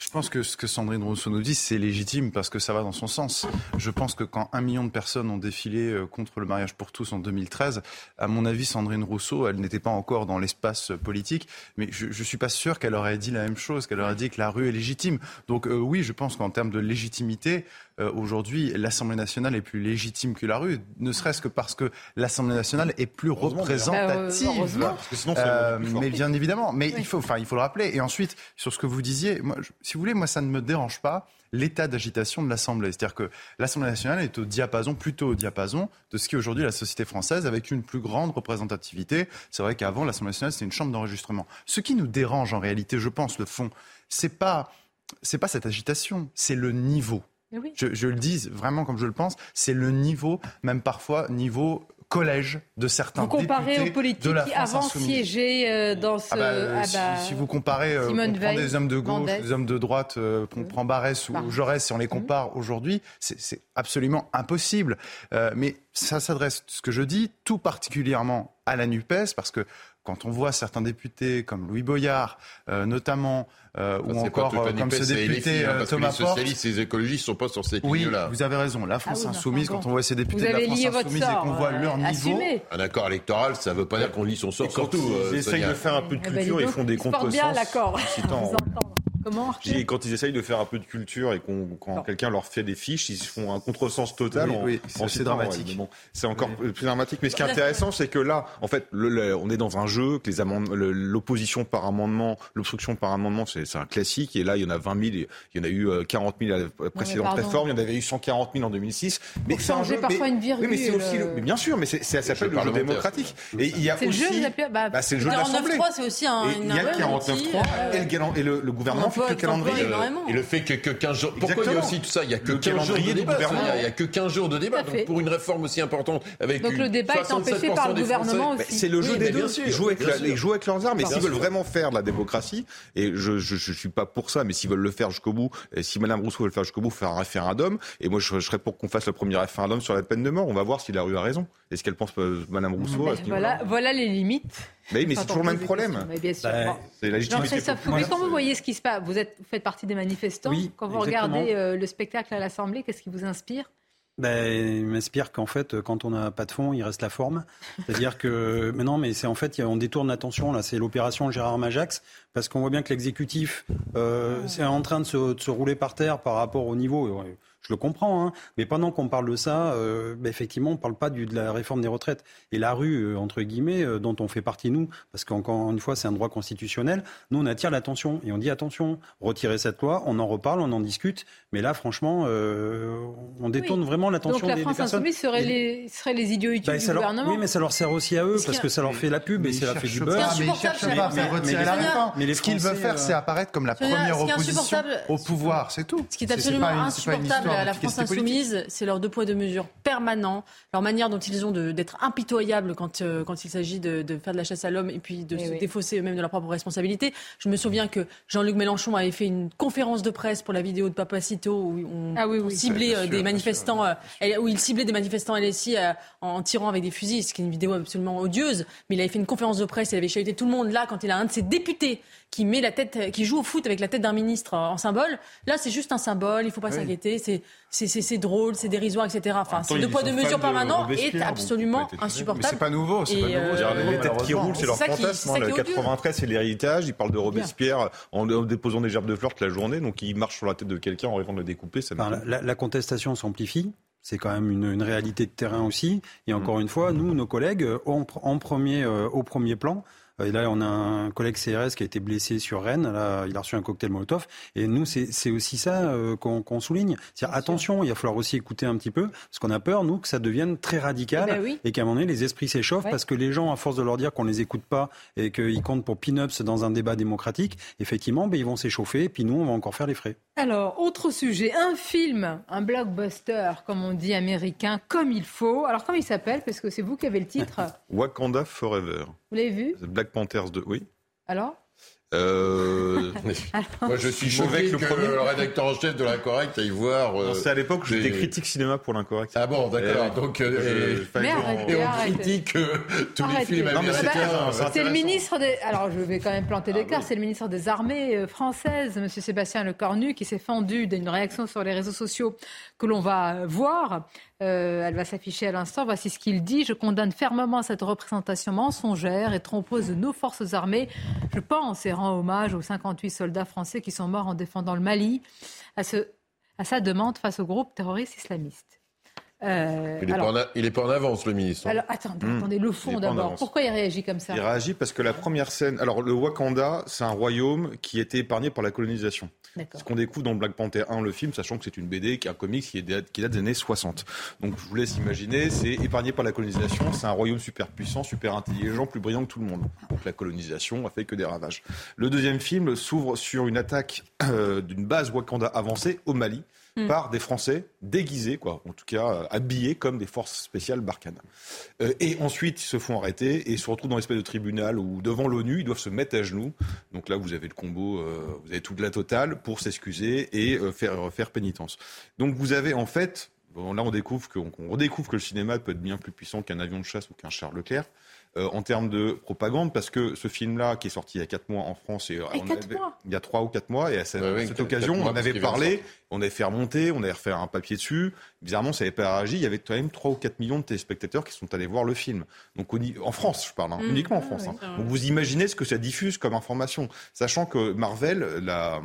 je pense que ce que Sandrine Rousseau nous dit, c'est légitime parce que ça va dans son sens. Je pense que quand un million de personnes ont défilé euh, contre le mariage pour tous en 2013, à mon avis, Sandrine Rousseau, elle n'était pas encore dans l'espace politique, mais je ne suis pas sûr qu'elle aurait dit la même chose, qu'elle aurait dit que la rue est légitime. Donc euh, oui, je pense qu'en termes de légitimité, euh, aujourd'hui, l'Assemblée nationale est plus légitime que la rue, ne serait-ce que parce que l'Assemblée nationale est plus représentative. Bah, euh. Parce que sinon, Euh, plus mais bien évidemment, mais il faut, enfin, il faut le rappeler. Et ensuite, sur ce que vous disiez, moi, je- si vous voulez, moi, ça ne me dérange pas l'état d'agitation de l'Assemblée. C'est-à-dire que l'Assemblée nationale est au diapason, plutôt au diapason de ce qu'est aujourd'hui la société française, avec une plus grande représentativité. C'est vrai qu'avant, l'Assemblée nationale, c'était une chambre d'enregistrement. Ce qui nous dérange, en réalité, je pense, le fond, c'est pas, c'est pas cette agitation, c'est le niveau. Oui. Je, je le dis vraiment comme je le pense, c'est le niveau, même parfois niveau collège de certains Vous comparez députés aux politiques de la qui France avant siégeaient euh, dans ce... Ah bah, euh, ah si- bah, si, vous comparez, euh, on prend Veil, des hommes de gauche, des hommes de droite, euh, on prend Barès ou. Jaurès, si on les compare aujourd'hui, c'est c'est absolument impossible. Euh, mais ça s'adresse, ce que je dis, tout particulièrement à la NUPES, parce que quand on voit certains députés comme Louis Boyard, euh, notamment, euh, ou encore euh, comme ce député filles, hein, euh, parce que Thomas les socialistes et les écologistes sont pas sur ces oui, lignes-là. vous avez raison. La France Ah oui, insoumise, quand on voit ces députés Vous de la France insoumise et qu'on voit euh, leur niveau. Un accord électoral, ça veut pas dire qu'on lit son sort surtout. ils euh, essayent de faire un peu de Eh ben, culture, donc, font des portent bien, contresens. l'accord. Comment J'ai quand ils essayent de faire un peu de culture et qu'on, quand quelqu'un leur fait des fiches, ils se font un contresens total Oui, en, oui, en c'est- citant, dramatique. bon, c'est encore plus dramatique. Mais ce qui est intéressant, c'est que là, en fait, le- le- on est dans un jeu, que les le- l'opposition par amendement, l'obstruction par amendement, c'est, c'est un classique. Et là, il y en a 20 000, et il y en a eu euh, 40 000 à la précédente réforme, il y en avait eu 140 000 en 2006. Mais Pour c'est un jeu, parfois mais, une virgule, Oui, mais c'est aussi, le- euh. mais bien sûr, mais c'est, c'est, ça s'appelle le jeu démocratique. Et il y a C'est le aussi, bah, bah, c'est le jeu de 49.3, l'Assemblée. c'est aussi un. Il y a un le bon 49.3 outil, et, le gouvernement Que le calendrier. énormément. Et le fait que, que 15 jours. Pourquoi il y a aussi tout ça? Il y a que Le 15 jours de débat. Il y a que 15 jours de débat. Donc pour une réforme aussi importante, avec Donc une le débat est empêché 67% par le gouvernement aussi. C'est le jeu Oui, des mais deux. sûr, ils, jouent avec bien la- sûr. ils jouent avec leurs armes. Et Bien s'ils veulent vraiment faire de la démocratie, et je je, je suis pas pour ça, mais s'ils veulent le faire jusqu'au bout, et si Madame Rousseau veut le faire jusqu'au bout, faire un référendum. Et moi, je, je serais pour qu'on fasse le premier référendum sur la peine de mort. On va voir si la rue a raison. Est-ce qu'elle pense euh, Madame Rousseau à ce niveau-là? Voilà, voilà les limites. Mais, mais c'est toujours le même problème. mais bien sûr. Bah. C'est la légitimité. Jean-Christophe Fouquet, quand vous voyez ce qui se passe, vous, êtes, vous faites partie des manifestants. Oui, quand vous exactement. regardez euh, le spectacle à l'Assemblée, qu'est-ce qui vous inspire? Ben, il m'inspire qu'en fait, quand on n'a pas de fond, il reste la forme. C'est-à-dire que, mais non, mais c'est en fait, on détourne l'attention. Là, c'est l'opération Gérard Majax, parce qu'on voit bien que l'exécutif, euh, c'est en train de se, de se rouler par terre par rapport au niveau. Je le comprends. Hein. Mais pendant qu'on parle de ça, euh, bah, effectivement, on ne parle pas du, de la réforme des retraites. Et la rue, euh, entre guillemets, euh, dont on fait partie, nous, parce qu'encore une fois, c'est un droit constitutionnel, nous, on attire l'attention. Et on dit, attention, retirez cette loi, on en reparle, on en discute. Mais là, franchement, on détourne vraiment l'attention des, personnes. Donc la France insoumise serait, les, serait les idiots utiles bah, du gouvernement Oui, mais ça leur sert aussi à eux, parce que ça leur fait la pub et ça leur fait du beurre. Mais ils cherchent pas à faire retirer la réforme. Mais ce qu'ils veulent faire, c'est apparaître comme la première opposition au pouvoir, c'est tout. Ce qui est absolument insupportable la France insoumise, c'est leurs deux poids deux mesures permanents, leur manière dont ils ont d'être impitoyables quand, euh, quand il s'agit de, de, faire de la chasse à l'homme et puis de eh se défausser eux-mêmes de leur propre responsabilité. Je me souviens que Jean-Luc Mélenchon avait fait une conférence de presse pour la vidéo de Papacito où on, ah ciblait euh, des manifestants, euh, où il ciblait des manifestants LSI en tirant avec des fusils, ce qui est une vidéo absolument odieuse. Mais il avait fait une conférence de presse, il avait chahuté tout le monde là quand il a un de ses députés qui met la tête, qui joue au foot avec la tête d'un ministre en symbole. Là, c'est juste un symbole. Il faut pas s'inquiéter. C'est c'est drôle, c'est dérisoire, etc. Enfin, c'est deux poids deux mesures permanents est absolument insupportable. C'est pas nouveau. C'est pas nouveau. Euh, les têtes qui roulent, c'est leur fantasme. Hein, le 93, c'est l'héritage. Ils parlent de Robespierre en, déposant des gerbes de fleurs toute la journée. Donc, ils marchent sur la tête de quelqu'un en rêvant de le découper. la, contestation s'amplifie. C'est quand même une, réalité de terrain aussi. Et encore mm. une fois, nous, nos collègues, en, premier, euh, au premier plan, euh, et là, on a un collègue CRS qui a été blessé sur Rennes. Là, il a reçu un cocktail Molotov. Et nous, c'est aussi ça euh, qu'on souligne. C'est attention, il va falloir aussi écouter un petit peu, parce qu'on a peur, nous, que ça devienne très radical eh ben et qu'à un moment donné, les esprits s'échauffent parce que les gens, à force de leur dire qu'on les écoute pas et qu'ils comptent pour pin-ups dans un débat démocratique, effectivement, ben, ils vont s'échauffer. Et puis nous, on va encore faire les frais. Alors, autre sujet, un film, un blockbuster, comme on dit américain, comme il faut. Alors, comment il s'appelle? Parce que c'est vous qui avez le titre. Wakanda Forever. Vous l'avez vu Black Panthers 2, oui. Alors euh... Moi, je suis choqué que, le, rédacteur en chef de l'Incorrect aille voir. Euh, c'est à l'époque, j'étais critique cinéma pour l'Incorrect. Ah bon, d'accord. Donc, euh, et, on critique euh, tous les films américains. C'est le ministre des. Alors, je vais quand même planter des ah, C'est le ministre des Armées françaises, Monsieur Sébastien Lecornu, qui s'est fendu d'une réaction sur les réseaux sociaux que l'on va voir. Euh, elle va s'afficher à l'instant. Voici ce qu'il dit. Je condamne fermement cette représentation mensongère et trompeuse de nos forces armées. Je pense et rends hommage aux 58 soldats français qui sont morts en défendant le Mali à, sa demande face au groupe terroriste islamiste. Euh, il, est pas en avance, le ministre. Hein. Alors, hmm. attendez, le fond d'abord. Pourquoi il réagit comme ça Il réagit parce que la première scène. Alors, le Wakanda, c'est un royaume qui était épargné par la colonisation. Ce qu'on découvre dans Black Panther 1, le film, sachant que c'est une BD, qui est un comics qui, date, qui date des années 60. Donc, je vous laisse imaginer, c'est épargné par la colonisation, c'est un royaume super puissant, super intelligent, plus brillant que tout le monde. Donc, la colonisation a fait que des ravages. Le deuxième film s'ouvre sur une attaque euh, d'une base Wakanda avancée au Mali. Hmm. par des Français déguisés, quoi, en tout cas euh, habillés comme des forces spéciales Barkhane. Euh, et ensuite, ils se font arrêter et se retrouvent dans l'espèce de tribunal où, devant l'ONU, ils doivent se mettre à genoux. Donc là, vous avez le combo, euh, vous avez toute la totale pour s'excuser et faire, faire pénitence. Donc vous avez en fait, bon, là on découvre, que, le cinéma peut être bien plus puissant qu'un avion de chasse ou qu'un Charles Leclerc. Euh, en termes de propagande, parce que ce film-là, qui est sorti il y a 4 mois en France, et, euh, il y a 3 ou 4 mois, et à cette, occasion, on avait parlé, on avait fait remonter, on avait refait un papier dessus. Bizarrement, ça n'avait pas réagi. Il y avait quand même 3 ou 4 millions de téléspectateurs qui sont allés voir le film. Donc, en France, je parle, hein, mmh. uniquement en France. Hein. Donc, vous imaginez ce que ça diffuse comme information, sachant que Marvel, la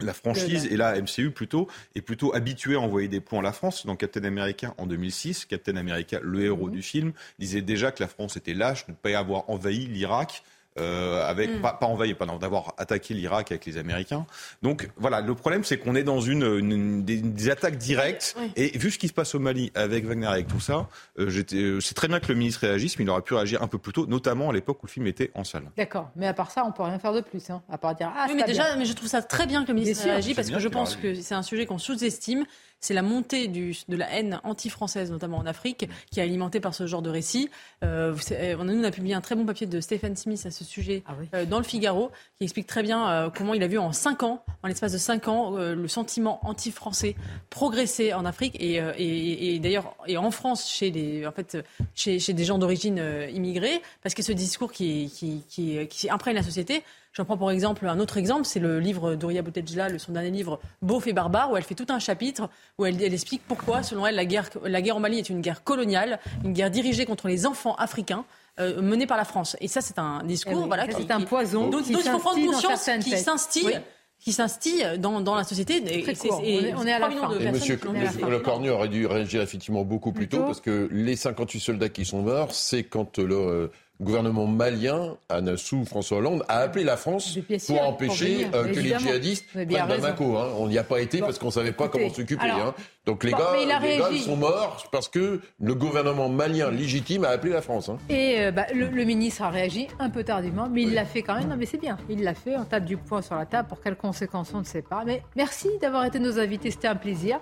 la franchise, et la MCU plutôt, est plutôt habituée à envoyer des points à la France. Dans Captain America en 2006, Captain America, le héros mhm. du film, disait déjà que la France était lâche de ne pas avoir envahi l'Irak euh, avec mm. pas, pas envahi, pardon, d'avoir attaqué l'Irak avec les Américains. Donc voilà, le problème c'est qu'on est dans une, une, des, attaques directes. Et vu ce qui se passe au Mali avec Wagner, avec tout ça, euh, euh, c'est très bien que le ministre réagisse, mais il aurait pu réagir un peu plus tôt, notamment à l'époque où le film était en salle. D'accord, mais à part ça, on peut rien faire de plus, hein, à part dire ah. Oui, mais déjà, mais je trouve ça très bien que le ministre réagisse parce que je pense que c'est un sujet qu'on sous-estime c'est la montée du, de la haine anti-française, notamment en Afrique, qui est alimentée par ce genre de récit. Euh, on, a, publié un très bon papier de Stephen Smith à ce sujet ah euh, dans le Figaro, qui explique très bien euh, comment il a vu en cinq ans, en l'espace de cinq ans, le sentiment anti-français progresser en Afrique et, et, et d'ailleurs et en France chez des, en fait, chez, chez des gens d'origine immigrée, parce que ce discours qui, qui, qui, qui imprègne la société. J'en prends pour exemple un autre exemple, c'est le livre d'Oria Boutejla, son dernier livre Beauf et barbare, où elle fait tout un chapitre où elle, explique pourquoi, selon elle, la guerre, la guerre au Mali est une guerre coloniale, une guerre dirigée contre les enfants africains. Euh, menée par la France. Et ça, c'est un discours, eh voilà, c'est un poison. Donc, il faut prendre conscience s'instille qui s'instille dans, dans la société. Et, Très court. On est- on est à la fin. Et monsieur, monsieur Le Cornu aurait dû réagir effectivement beaucoup plus tôt, parce que les 58 soldats qui sont morts, c'est quand le euh, gouvernement malien, sous François Hollande, a appelé la France pour empêcher venir, euh, que les djihadistes prennent. Bamako. hein. On n'y a pas été parce qu'on ne savait pas écoutez, comment s'occuper. hein. Donc les bon, gars, mais il a les gars, sont morts parce que le gouvernement malien légitime a appelé la France. hein. Et euh, bah, le, le ministre a réagi un peu tardivement, mais il l'a fait quand même. Non, mais c'est bien. Il l'a fait. On tape du poing sur la table. Pour quelles conséquences, on ne sait pas. Mais merci d'avoir été nos invités. C'était un plaisir.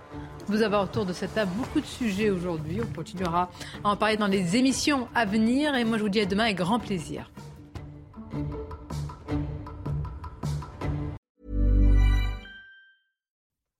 Vous avez autour de cette table beaucoup de sujets aujourd'hui. On continuera à en parler dans les émissions à venir. Et moi, je vous dis à demain avec grand plaisir.